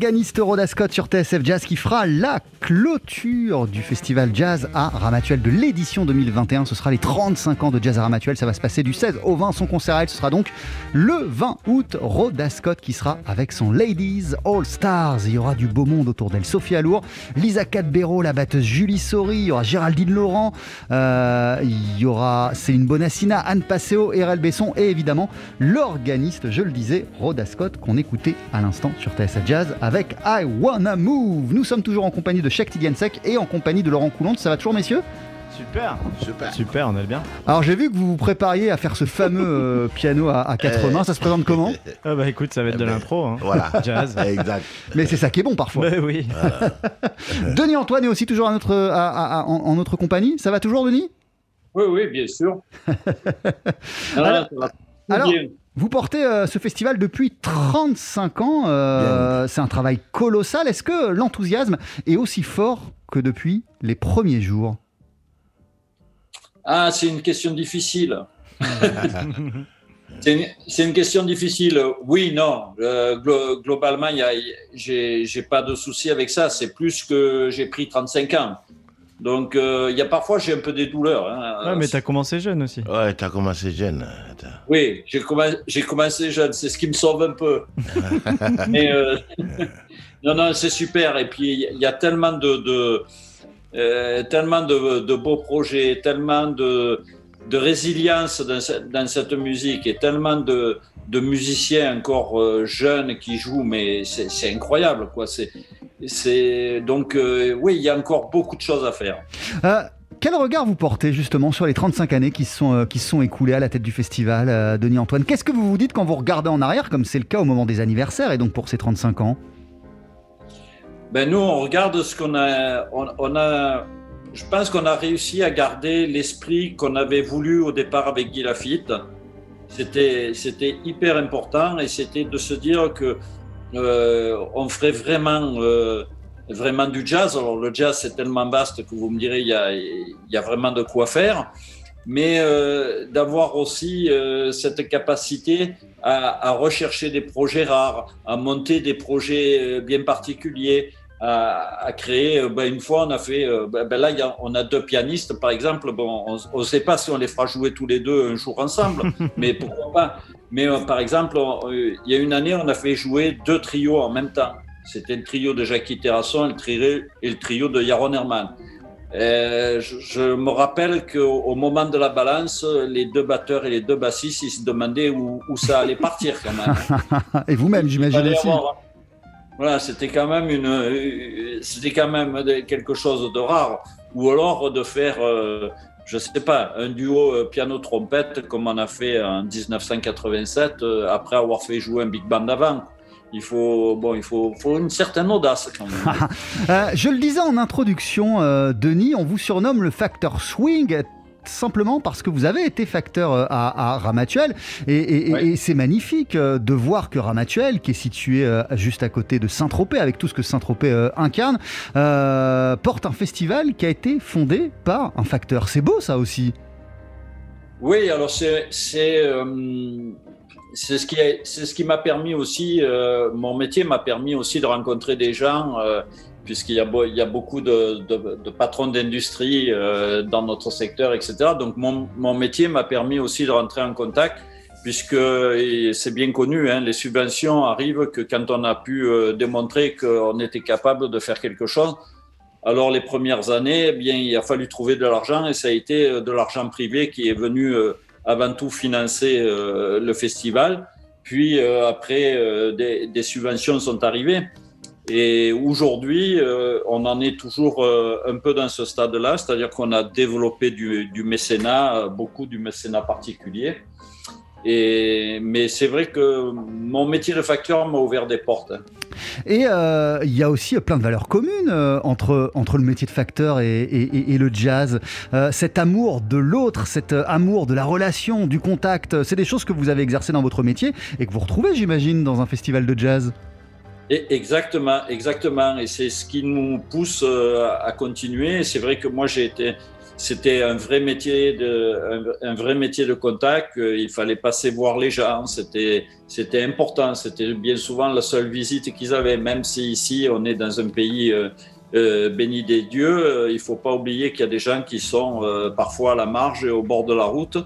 L'organiste Rhoda Scott sur TSF Jazz qui fera la clôture du festival Jazz à Ramatuel de l'édition 2021. Ce sera les 35 ans de Jazz à Ramatuel. Ça va se passer du 16 au 20. Son concert à elle, ce sera donc le 20 août. Rhoda Scott qui sera avec son Ladies All Stars. Il y aura du beau monde autour d'elle. Sophie Alour, Lisa Cadbero, la batteuse Julie Sori, il y aura Géraldine Laurent, euh, il y aura Céline Bonassina, Anne Passeo, Erel Besson et évidemment l'organiste, je le disais, Rhoda Scott qu'on écoutait à l'instant sur TSF Jazz avec I Wanna Move. Nous sommes toujours en compagnie de Shek Tidiansek et en compagnie de Laurent Coulon. Ça va toujours, messieurs? Super, Super. super, on est bien. Alors j'ai vu que vous vous prépariez à faire ce fameux euh, piano à, à quatre Euh. mains. Ça se présente comment? [LAUGHS] Ah bah écoute, ça va être de ben, l'impro, hein. Voilà. [LAUGHS] Jazz. Exact. Mais c'est ça qui est bon parfois. Ouais, oui. [LAUGHS] Denis Antoine est aussi toujours à notre, à- à- à- en, en notre compagnie. Ça va toujours, Denis? Oui, oui, bien sûr. Alors, tout alors-. Vous portez euh, ce festival depuis 35 ans. euh, c'est un travail colossal. Est-ce que l'enthousiasme est aussi fort que depuis les premiers jours? Ah, c'est une question difficile. [LAUGHS] c'est une, question difficile. Oui, non. Euh, glo- globalement, j'ai pas de souci avec ça. C'est plus que j'ai pris 35 ans. Donc, euh, il y a parfois, j'ai un peu des douleurs. hein. Ouais, mais t'as commencé jeune aussi. Ouais, t'as commencé jeune. Oui, j'ai commen- j'ai commencé jeune, c'est ce qui me sauve un peu. [LAUGHS] Mais euh, non, non, c'est super. Et puis il y a tellement de, de euh, tellement de, de beaux projets, tellement de, de résilience dans, ce- dans cette musique et tellement de, de musiciens encore euh, jeunes qui jouent, mais c'est c'est incroyable, quoi. C'est c'est donc euh, oui, il y a encore beaucoup de choses à faire. Euh, Quel regard vous portez justement sur les 35 années qui se sont, euh, qui sont écoulées à la tête du festival, Denis Antoine? Qu'est-ce que vous vous dites quand vous regardez en arrière, comme c'est le cas au moment des anniversaires et donc pour ces 35 ans? Ben nous, on regarde ce qu'on a, on, on a. Je pense qu'on a réussi à garder l'esprit qu'on avait voulu au départ avec Guy Lafitte. C'était, c'était hyper important et c'était de se dire que euh, on ferait vraiment euh, vraiment du jazz. Alors le jazz c'est tellement vaste que vous me direz il y a, vraiment de quoi faire, mais euh, d'avoir aussi cette capacité à, rechercher des projets rares, à monter des projets bien particuliers. À, à créer, ben, une fois on a fait, ben, ben là y a, on a deux pianistes par exemple, bon, on ne sait pas si on les fera jouer tous les deux un jour ensemble, [LAUGHS] mais pourquoi pas. Mais par exemple, il y a une année on a fait jouer deux trios en même temps. C'était le trio de Jackie Terrasson et le trio, et le trio de Yaron Herman. Euh, je, je, me rappelle qu'au moment de la balance, les deux batteurs et les deux bassistes, ils se demandaient où, où ça allait partir quand même. [LAUGHS] et vous-même, j'imagine aussi. Avoir... Voilà, c'était quand même une, c'était quand même quelque chose de rare. Ou alors de faire, euh, je sais pas, un duo euh, piano-trompette comme on a fait en 1987 euh, après avoir fait jouer un big band avant il faut, bon, il faut, faut une certaine audace quand même. [LAUGHS] je le disais en introduction, Denis, on vous surnomme le facteur swing simplement parce que vous avez été facteur euh, à, à Ramatuel et, et, ouais. et c'est magnifique euh, de voir que Ramatuel, qui est situé euh, juste à côté de Saint-Tropez, avec tout ce que Saint-Tropez euh, incarne, porte un festival qui a été fondé par un facteur. C'est beau ça aussi. Oui, alors c'est c'est ce qui c'est ce qui m'a permis aussi euh, mon métier m'a permis aussi de rencontrer des gens euh, puisqu'il y a beaucoup de, patrons d'industrie euh, dans notre secteur etc donc mon, métier m'a permis aussi de rentrer en contact puisque c'est bien connu hein, les subventions arrivent que quand on a pu euh, démontrer qu'on était capable de faire quelque chose alors les premières années eh bien il a fallu trouver de l'argent et ça a été euh, de l'argent privé qui est venu avant tout financer le festival. Puis après, des, subventions sont arrivées. Et aujourd'hui, on en est toujours un peu dans ce stade-là, c'est-à-dire qu'on a développé du, mécénat, beaucoup du mécénat particulier. Et, mais c'est vrai que mon métier de facteur m'a ouvert des portes. Et euh, il y a aussi plein de valeurs communes euh, entre, entre le métier de facteur et, et, et le jazz. Euh, cet amour de l'autre, cet amour de la relation, du contact, c'est des choses que vous avez exercées dans votre métier et que vous retrouvez, j'imagine, dans un festival de jazz. Exactement, exactement. Et c'est ce qui nous pousse à continuer. C'est vrai que moi, j'ai été c'était un vrai métier de un, vrai métier de contact il fallait passer voir les gens c'était c'était important c'était bien souvent la seule visite qu'ils avaient même si ici on est dans un pays euh, euh, béni des dieux euh, il faut pas oublier qu'il y a des gens qui sont euh, parfois à la marge et au bord de la route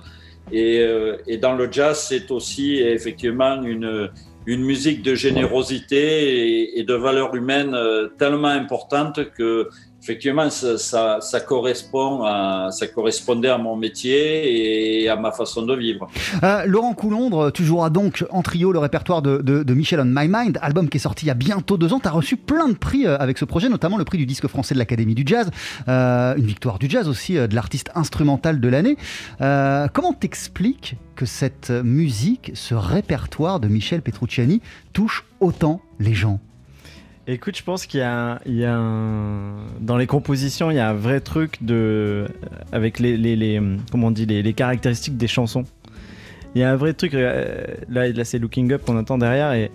euh, et dans le jazz c'est aussi effectivement une une musique de générosité et, de valeur humaine euh, tellement importante que effectivement, ça, correspond à, correspondait à mon métier et à ma façon de vivre. Euh, Laurent Coulondre, tu joueras donc en trio le répertoire de, Michel on My Mind, album qui est sorti il y a bientôt deux ans. Tu as reçu plein de prix euh, avec ce projet, notamment le prix du disque français de l'Académie du Jazz, euh, une victoire du jazz aussi, de l'artiste instrumental de l'année. Comment t'expliques que cette musique, ce répertoire de Michel Petrucciani touche autant les gens? Écoute, je pense qu'il y a, il y a un... dans les compositions, il y a un vrai truc de avec les, les, comment on dit les, caractéristiques des chansons. Il y a un vrai truc là, là c'est Looking Up qu'on entend derrière et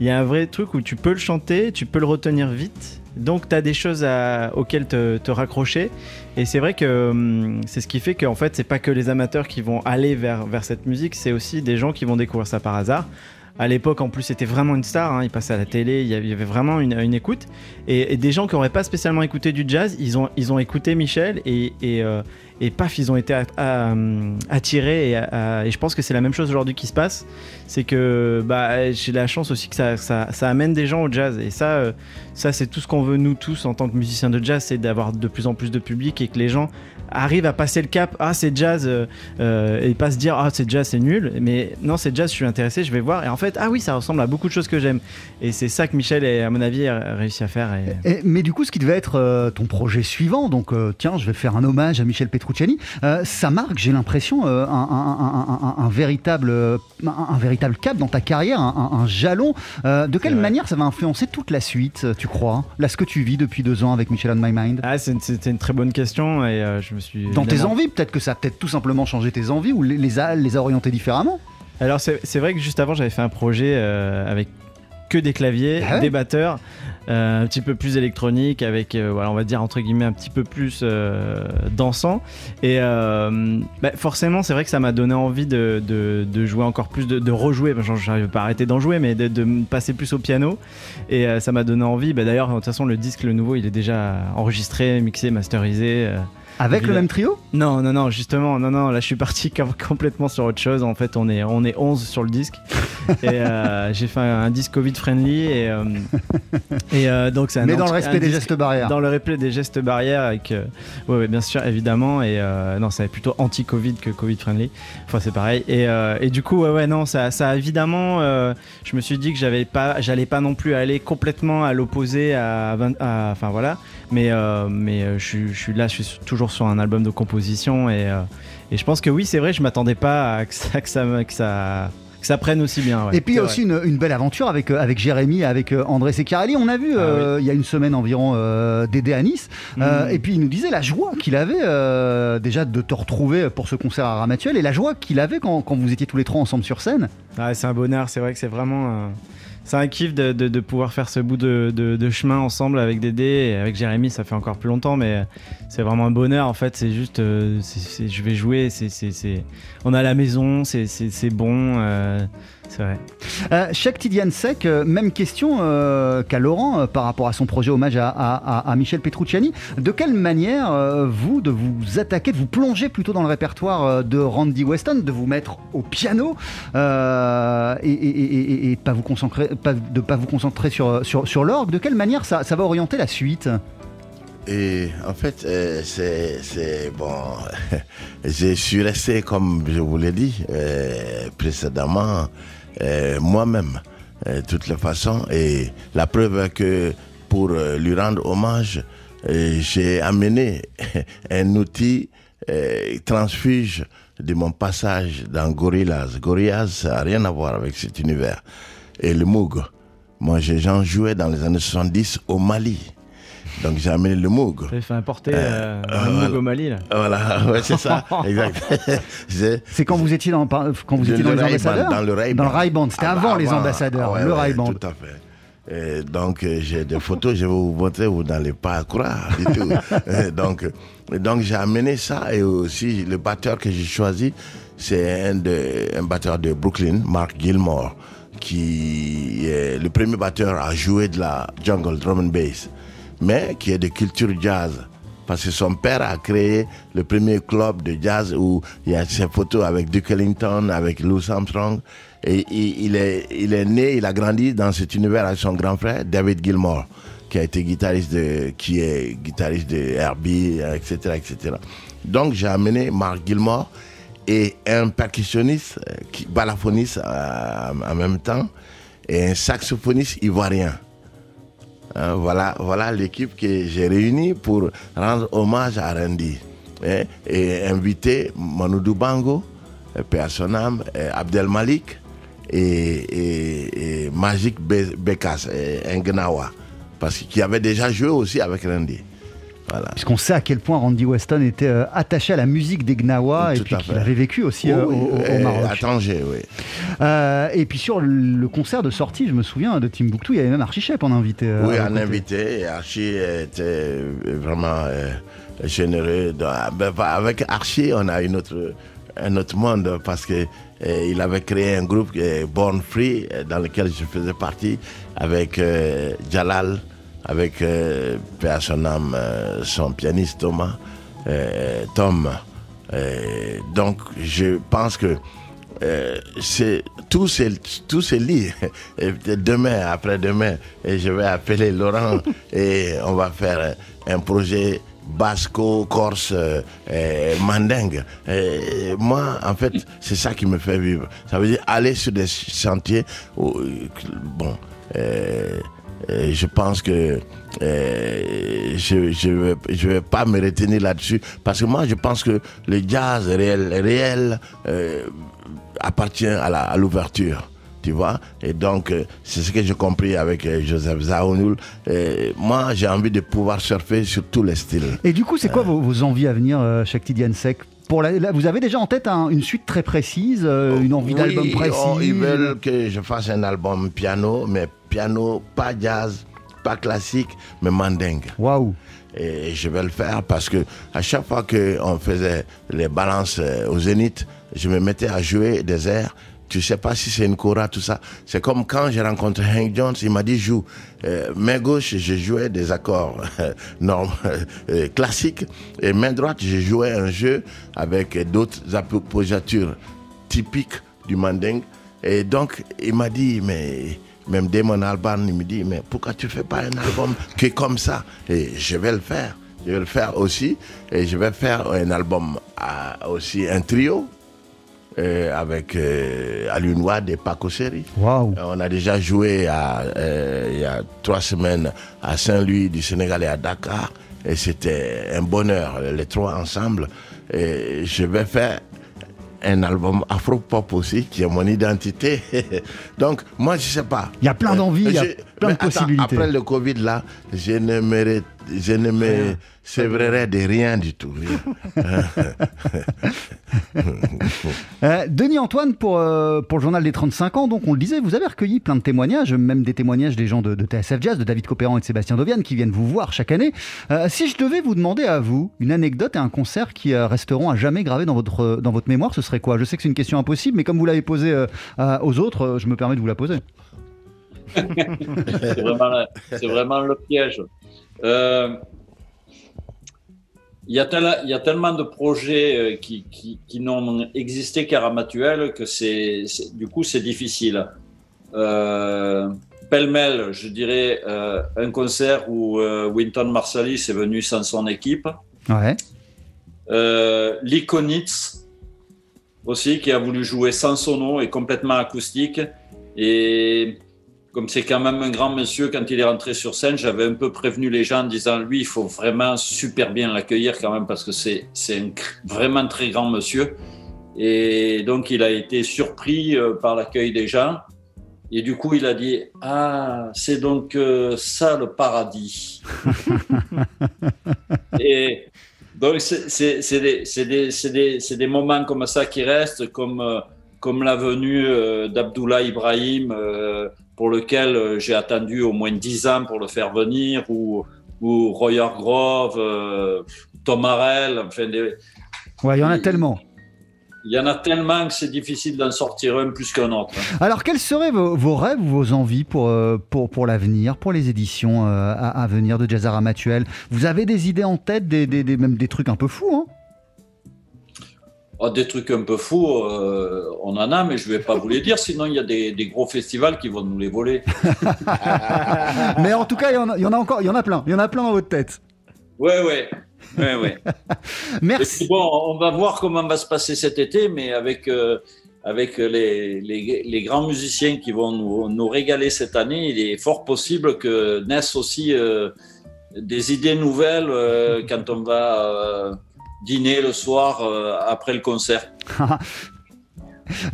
il y a un vrai truc où tu peux le chanter, tu peux le retenir vite. Donc tu as des choses auxquelles te, te raccrocher et c'est vrai que hum, c'est ce qui fait qu'en fait c'est pas que les amateurs qui vont aller vers, vers cette musique, c'est aussi des gens qui vont découvrir ça par hasard à l'époque en plus c'était vraiment une star, hein. il passait à la télé, il y avait vraiment une, écoute. Et, des gens qui n'auraient pas spécialement écouté du jazz, ils ont, ils ont écouté Michel et, et, euh, paf, ils ont été attirés. Et, je pense que c'est la même chose aujourd'hui qui se passe. C'est que bah, j'ai la chance aussi que ça, ça, ça, amène des gens au jazz. Et ça, euh, ça c'est tout ce qu'on veut nous tous en tant que musiciens de jazz, c'est d'avoir de plus en plus de public et que les gens arrivent à passer le cap. Ah, c'est jazz euh, euh, et pas se dire ah c'est jazz, c'est nul. Mais non, c'est jazz, je suis intéressé, je vais voir. Et en fait, ah oui, ça ressemble à beaucoup de choses que j'aime. Et c'est ça que Michel, à mon avis, a réussi à faire. Et... Et, mais du coup, ce qui devait être euh, ton projet suivant, donc tiens, je vais faire un hommage à Michel Petrucciani, ça marque, j'ai l'impression, un, un, un, un, véritable, un, véritable cap dans ta carrière, un, jalon. de quelle manière ça va influencer toute la suite, tu crois? Là, ce que tu vis depuis deux ans avec Michel on My Mind ah, C'était une très bonne question et je me suis. Dans tes envies, peut-être que ça a peut-être tout simplement changé tes envies ou les, les a, les a orientées différemment Alors, c'est vrai que juste avant, j'avais fait un projet euh, avec que des claviers, Ah ouais des batteurs, euh, un petit peu plus électronique, avec, euh, voilà, on va dire entre guillemets un petit peu plus euh, dansant. Et euh, bah, forcément, c'est vrai que ça m'a donné envie de, de- de jouer encore plus, de, de rejouer. Enfin, J'arrive pas à arrêter d'en jouer, mais de, passer plus au piano. Et euh, ça m'a donné envie. Bah, D'ailleurs, de toute façon, le disque, le nouveau, il est déjà enregistré, mixé, masterisé. Avec le même trio? Non, non, non, justement, non, non, là je suis parti [LAUGHS] com- complètement sur autre chose. En fait, on est, on est 11 sur le disque. [LAUGHS] et euh, j'ai fait un, un disque Covid-friendly. Et, euh, et euh, donc, c'est un Mais dans le respect des disque- gestes barrières. Dans le respect des gestes barrières, avec. ouais, ouais, bien sûr, évidemment. Et euh, non, c'est plutôt anti-Covid que Covid-friendly. Enfin, c'est pareil. Et, euh, et du coup, ouais, ouais, non, ça, ça a évidemment. je me suis dit que j'avais pas, j'allais pas non plus aller complètement à l'opposé à, 20 à- Enfin, voilà. Mais, euh, mais euh, je, suis- je suis là, je suis toujours sur un album de composition. Et, euh, et je pense que oui, c'est vrai, je m'attendais pas à que ça, que ça, que ça, que ça prenne aussi bien. ouais. Et puis il y a aussi une, une belle aventure avec, avec Jérémy, avec André Seccarelli. On a vu Ah euh, il y a une semaine environ euh, Dédé à Nice. Euh, Mm. Et puis il nous disait la joie qu'il avait euh, déjà de te retrouver pour ce concert à Ramatuel et la joie qu'il avait quand, quand vous étiez tous les trois ensemble sur scène. Ouais, c'est un bonheur, c'est vrai que c'est vraiment. C'est un kiff de, pouvoir faire ce bout de, chemin ensemble avec Dédé et avec Jérémy, ça fait encore plus longtemps, mais c'est vraiment un bonheur en fait. C'est juste. euh, je vais jouer, c'est, on a la maison, c'est bon, euh, c'est vrai. Euh, euh, même question euh, qu'à Laurent euh, par rapport à son projet hommage à, Michel Petrucciani. De quelle manière, vous, de vous attaquer, de vous plonger plutôt dans le répertoire de Randy Weston, de vous mettre au piano et, pas vous concentrer, pas, de pas vous concentrer sur, sur, sur l'orgue, de quelle manière ça, va orienter la suite? Et en fait, c'est, bon. [LAUGHS] je suis resté, comme je vous l'ai dit précédemment, moi-même, euh, toutes les façons. Et la preuve est que pour euh, lui rendre hommage, euh, j'ai amené [LAUGHS] un outil euh, transfuge de mon passage dans Gorillaz. Gorillaz, ça n'a rien à voir avec cet univers. Et le Moog. Moi, j'ai- j'en jouais dans les années 70 au Mali. Donc j'ai amené le Moog. J'avais fait importer euh, euh, un Moog voilà. au Mali là. Voilà, [LAUGHS] ouais, c'est ça, [LAUGHS] exact. C'est- quand vous étiez dans, quand vous étiez dans le les ambassadeurs Dans le Ray-Ban. Dans le Ray-Ban, c'était Ah, avant les ambassadeurs, ouais, le ouais, Ray-Ban. Tout à fait. Et donc euh, j'ai des photos, je vais vous montrer, vous n'allez pas croire du tout. [LAUGHS] Euh, donc, euh, donc j'ai amené ça et aussi le batteur que j'ai choisi, c'est un, de- un batteur de Brooklyn, Mark Gilmore, qui est le premier batteur à jouer de la jungle drum and bass, mais qui est de culture jazz. Parce que son père a créé le premier club de jazz où il y a ses photos avec Duke Ellington, avec Louis Armstrong. Et il, est, il est né, il a grandi dans cet univers avec son grand frère, David Gilmour, qui a été guitariste de, qui est guitariste de Herbie, etc., etc. Donc j'ai amené Mark Gilmour et un percussionniste, euh, balafoniste euh, en même temps, et un saxophoniste ivoirien. Hein, voilà l'équipe que j'ai réunie pour rendre hommage à Randy. hein, et inviter Manoudou Bango, euh, âme, euh, Abdel Malik et, Magic Be- Bekas, euh, Ngnawa, parce qu'il avait déjà joué aussi avec Randy. Voilà. Puisqu'on sait à quel point Randy Weston était euh, attaché à la musique des Gnawa et puis qu'il avait vécu aussi euh, au, euh, Maroc. À Tanger, oui. Euh, et puis sur le concert de sortie, je me souviens de Timbuktu, il y avait même Archie Shep en invité. Oui, côtés. invité. Archie était vraiment généreux. dans- ben, avec Archie, on a une autre, un autre monde parce que il avait créé un groupe Born Free dans lequel je faisais partie avec euh, Jalal, avec euh, âme, euh, son pianiste Thomas, euh, Tom. Euh, donc, je pense que c'est tout se tout se lit demain après-demain je vais appeler Laurent [LAUGHS] et on va faire un projet basco corse euh, mandingue Et moi en fait c'est ça qui me fait vivre ça veut dire aller sur des sentiers où, bon euh, euh, je pense que euh, je je vais, je vais pas me retenir là-dessus parce que moi je pense que le jazz réel réel euh, appartient à la- à l'ouverture. Tu vois Et donc, c'est ce que j'ai compris avec Joseph Zaounoul. Moi, j'ai envie de pouvoir surfer sur tous les styles. Et du coup, c'est quoi vos, vos envies à venir, Shakti Diansek pour la, là, vous avez déjà en tête un- une suite très précise, euh, une envie d'album Oui, précis oh, ils veulent que je fasse un album piano, mais piano, pas jazz, pas classique, mais mandingue. Waouh Et je vais le faire parce que à chaque fois qu'on faisait les balances euh, au zénith, je me mettais à jouer des airs. Tu sais pas si c'est une kora, tout ça. C'est comme quand j'ai rencontré Hank Jones, il m'a dit joue. Euh, main gauche, je jouais des accords [LAUGHS] normes, euh, classiques. Et main droite, je jouais un jeu avec d'autres appositures typiques du mandingue. Et donc, il m'a dit, mais même Damon Albarn, il me dit, mais pourquoi tu fais pas un album qui est comme ça? Et je vais le faire. Je vais le faire aussi. Et je vais faire un album à- aussi, un trio, euh, avec euh, Alioune Wade et Paco Seri. Waouh Euh, On a déjà joué à, euh, il y a trois semaines à Saint-Louis du Sénégal et à Dakar. Et c'était un bonheur, les trois ensemble. Et je vais faire un album afro-pop aussi, qui est mon identité. [LAUGHS] Donc, moi, je sais pas. Il y a plein d'envies, il y a plein de attends, possibilités. après le Covid, là, je ne me, je ne me sévrerai de rien du tout. [LAUGHS] Euh, Denis Antoine, pour, euh, pour le journal des 35 ans, donc on le disait, vous avez recueilli plein de témoignages, même des témoignages des gens de, de TSF Jazz, de David Copéran et de Sébastien Dovian, qui viennent vous voir chaque année. Euh, si je devais vous demander à vous une anecdote et un concert qui euh, resteront à jamais gravés dans votre, dans votre mémoire, ce serait quoi? Je sais que c'est une question impossible, mais comme vous l'avez posée euh, aux autres, euh, je me permets de vous la poser. [LAUGHS] C'est vraiment, c'est vraiment le piège. Il y, a tel- il y a tellement de projets euh, qui, qui, qui n'ont existé qu'à Ramatuelle que c'est, du coup c'est difficile. Euh, pêle-mêle, je dirais euh, un concert où euh, Winton Marsalis est venu sans son équipe. Ouais. L'Iconitz aussi, qui a voulu jouer sans sono et complètement acoustique. Et comme c'est quand même un grand monsieur, quand il est rentré sur scène, j'avais un peu prévenu les gens en disant lui, il faut vraiment super bien l'accueillir quand même parce que c'est c'est un vraiment très grand monsieur. Et donc il a été surpris euh, par l'accueil des gens. Et du coup, il a dit Ah, c'est donc euh, ça le paradis. [LAUGHS] Et donc, c'est des, c'est des, c'est des, des moments comme ça qui restent, comme, euh, comme la venue euh, d'Abdullah Ibrahim, euh, pour lequel euh, j'ai attendu au moins 10 ans pour le faire venir, ou, ou Roy Hargrove, euh, Tom Harrell, enfin, des- Ouais, il y en a tellement. il y en a tellement que c'est difficile d'en sortir un plus qu'un autre. Alors, quels seraient vos, vos rêves ou vos envies pour, euh, pour, pour l'avenir, pour les éditions euh, à, à venir de Jazzar Amatuel Vous avez des idées en tête, des, des, des- même des trucs un peu fous hein? Oh, des trucs un peu fous, euh, on en a, mais je vais pas vous les dire, sinon il y a des, des gros festivals qui vont nous les voler. [LAUGHS] Mais en tout cas, il y, en a, il y en a encore, il y en a plein. Il y en a plein dans votre tête. Ouais, ouais. ouais, ouais. [LAUGHS] Merci. puis bon, on va voir comment va se passer cet été, mais avec, euh, avec les, les, les grands musiciens qui vont nous, nous régaler cette année, il est fort possible que naissent aussi euh, des idées nouvelles quand on va dîner le soir euh, après le concert. [LAUGHS]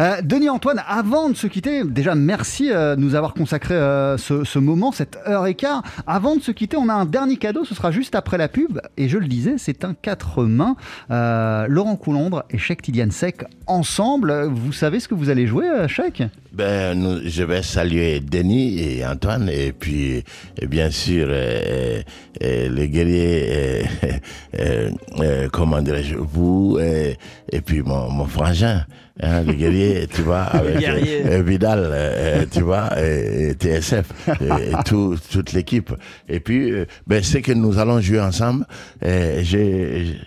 Euh, Denis Antoine, avant de se quitter, déjà merci euh, de nous avoir consacré euh, ce, moment, cette heure et quart. Avant de se quitter, on a un dernier cadeau, ce sera juste après la pub. Et je le disais, c'est un quatre mains. Laurent Coulondre et Cheikh Tidiane Sec ensemble. Vous savez ce que vous allez jouer, Cheikh? Ben, je vais saluer Denis et Antoine et puis bien sûr les guerriers, [LAUGHS] comment dirais-je, vous et, et puis mon, mon frangin, hein, les guerriers, tu vois, avec guerriers. euh, Vidal, euh, euh, tu vois, et, et TSF, et, et [LAUGHS] tout, toute l'équipe. Et puis, euh, ben, c'est que nous allons jouer ensemble. Et j'ai, j'ai-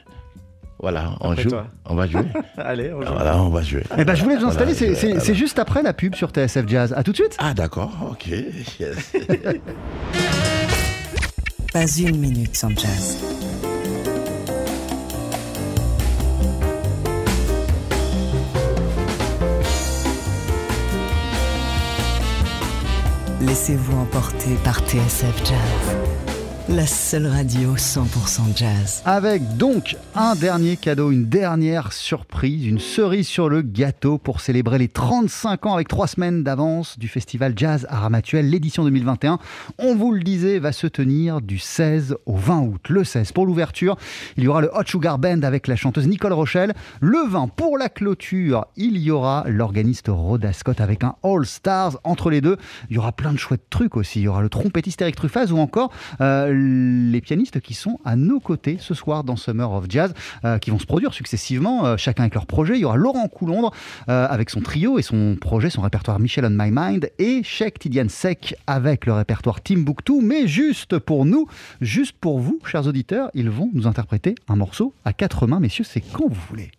voilà, on Après joue, toi. on va jouer. [LAUGHS] Allez, on joue. Voilà, on va jouer. Eh ben, je voulais vous Voilà, installer, c'est- je- c'est voilà. c'est juste après la pub sur TSF Jazz. À tout de suite. Ah d'accord, ok. Yes. [LAUGHS] Pas une minute sans jazz. Laissez-vous emporter par TSF Jazz. La seule radio 100% jazz. Avec donc un dernier cadeau, une dernière surprise, une cerise sur le gâteau pour célébrer les 35 ans avec trois semaines d'avance du festival Jazz à l'édition 2021. On vous le disait, va se tenir du 16 au 20 août. Le 16 pour l'ouverture, il y aura le Hot Sugar Band avec la chanteuse Nicole Rochelle. Le 20 pour la clôture, il y aura l'organiste Rhoda Scott avec un All Stars entre les deux. Il y aura plein de chouettes trucs aussi. Il y aura le trompettiste Eric Truffaz ou encore euh, les pianistes qui sont à nos côtés ce soir dans Summer of Jazz, euh, qui vont se produire successivement, euh, chacun avec leur projet. Il y aura Laurent Coulondre euh, avec son trio et son projet, son répertoire Michel on My Mind, et Sheikh Tidiane Sek avec le répertoire Timbuktu. Mais juste pour nous, juste pour vous, chers auditeurs, ils vont nous interpréter un morceau à quatre mains. Messieurs, c'est quand vous voulez.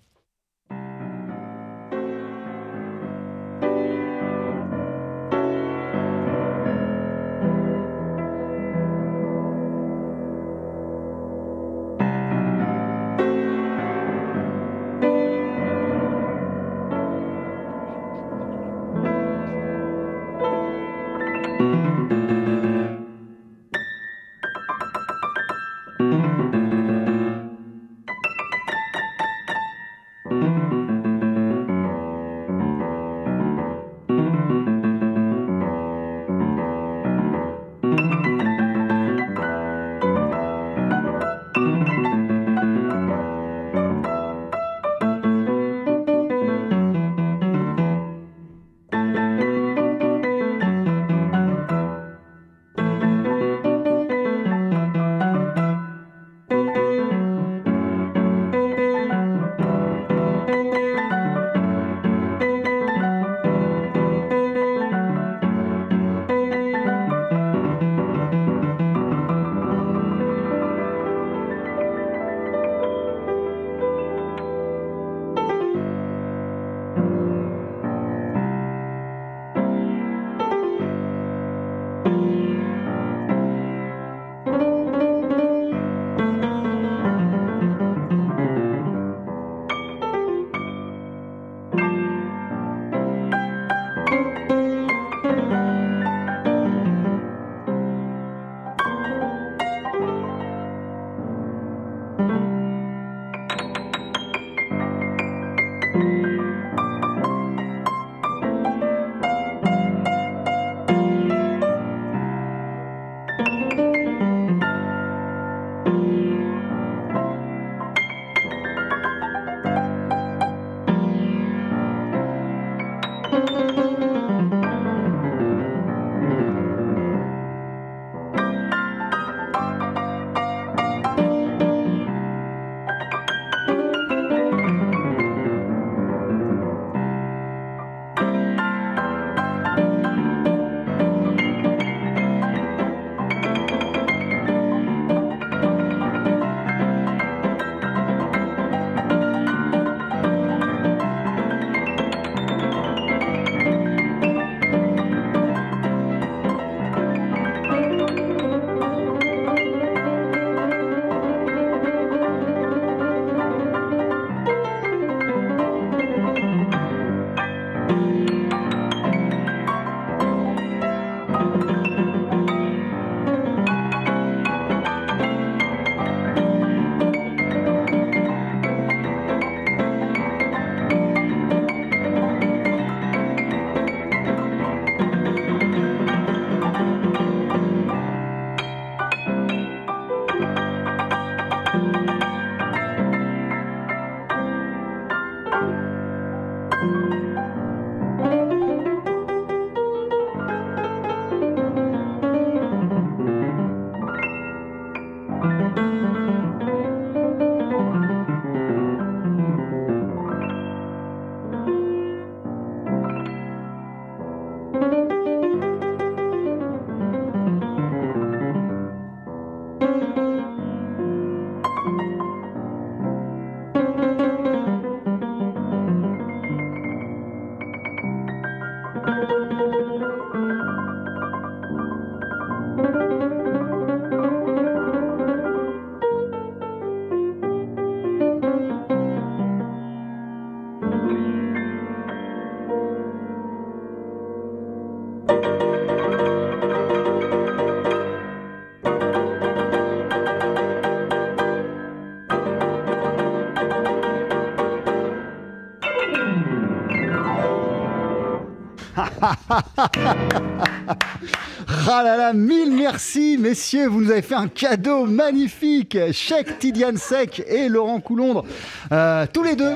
Messieurs, vous nous avez fait un cadeau magnifique. Chèque Tidiane Sec et Laurent Coulondre, euh, tous les deux,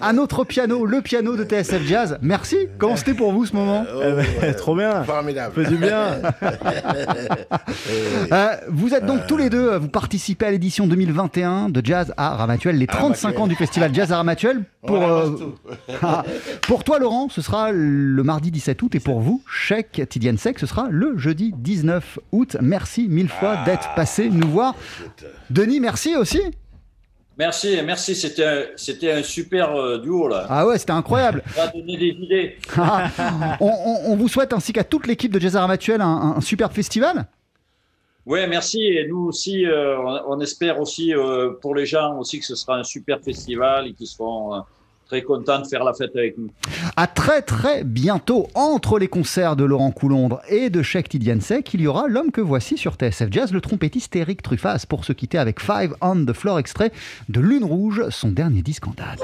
à notre piano, le piano de TSF Jazz. Merci. Comment c'était pour vous ce moment Eh [LAUGHS] Trop bien. Formidable. Fait du bien. [LAUGHS] Euh, Vous êtes donc tous les deux, euh, vous participez à l'édition 2021 de Jazz à Ramatuel, les 35 Ramatuel. ans du festival Jazz à Ramatuel. Pour, euh. [LAUGHS] Ah, pour toi, Laurent, ce sera le mardi 17 août. Et pour vous, Chèque Tidiane Sec, ce sera le jeudi 19 août. Merci mille fois d'être passé nous voir. Denis, merci aussi. Merci, merci. C'était un, c'était un super euh, duo là. Ah ouais, c'était incroyable. Ça a donné des idées. Ah, [LAUGHS] on, on- on vous souhaite ainsi qu'à toute l'équipe de Jazz à Ramatuel un, un superbe festival. Ouais, merci. Et nous aussi, euh, on, on espère aussi euh, pour les gens aussi que ce sera un super festival et qu'ils seront très contents de faire la fête avec nous. À très très bientôt, entre les concerts de Laurent Coulondre et de Chèque Tidiane Sec, il y aura l'homme que voici sur TSF Jazz, le trompettiste Eric Truffaz, pour se quitter avec Five on the Floor, extrait de Lune Rouge, son dernier disque en date.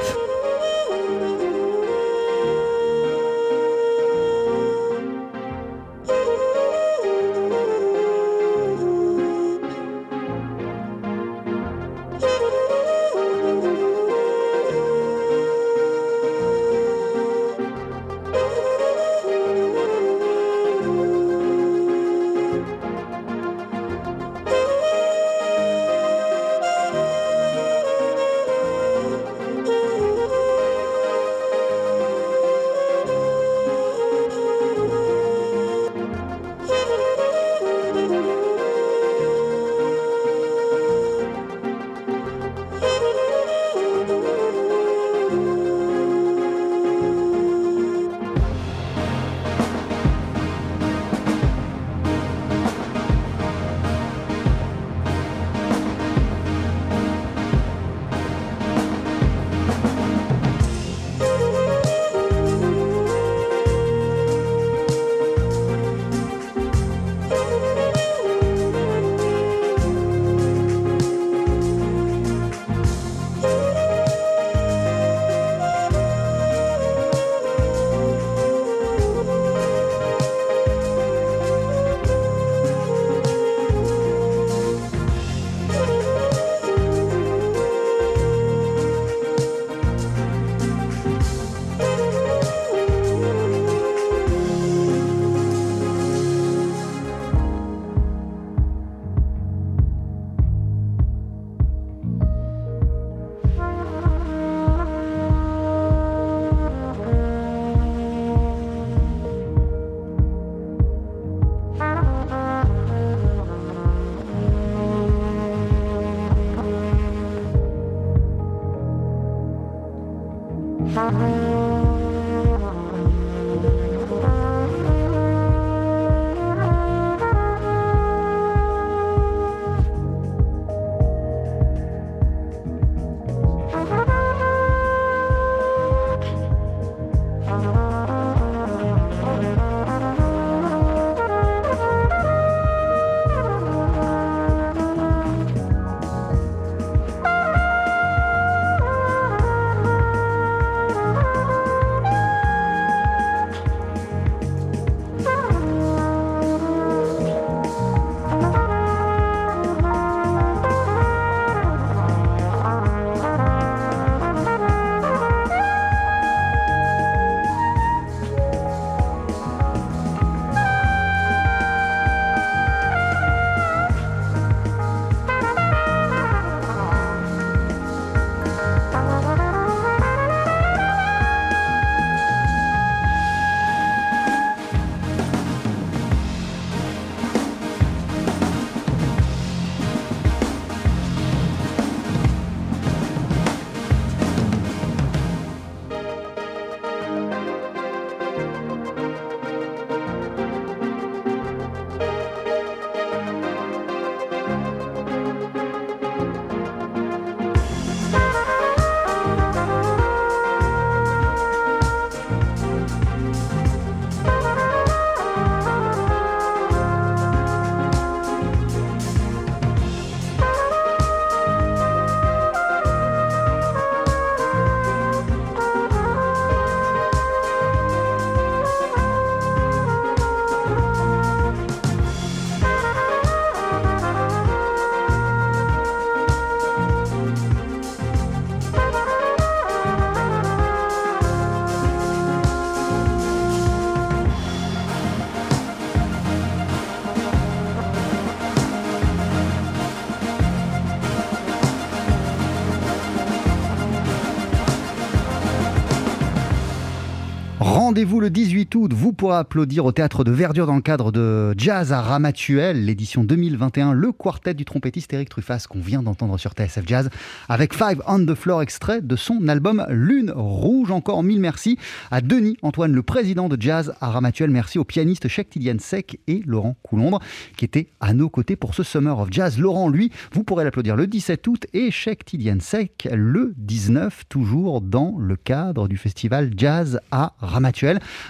Rendez-vous le 18 août. Vous pourrez applaudir au théâtre de Verdure dans le cadre de Jazz à Ramatuel, l'édition 2021, le quartet du trompettiste Eric Truffas qu'on vient d'entendre sur TSF Jazz avec Five on the Floor extrait de son album Lune Rouge. Encore mille merci à Denis Antoine, le président de Jazz à Ramatuel. Merci au pianiste Cheikh Tidiane Sec et Laurent Coulombre qui étaient à nos côtés pour ce Summer of Jazz. Laurent, lui, vous pourrez l'applaudir le 17 août et Cheikh Tidiane Sec le 19, toujours dans le cadre du festival Jazz à Ramatuel,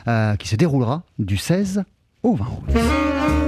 euh, qui se déroulera du 16 au 20 août.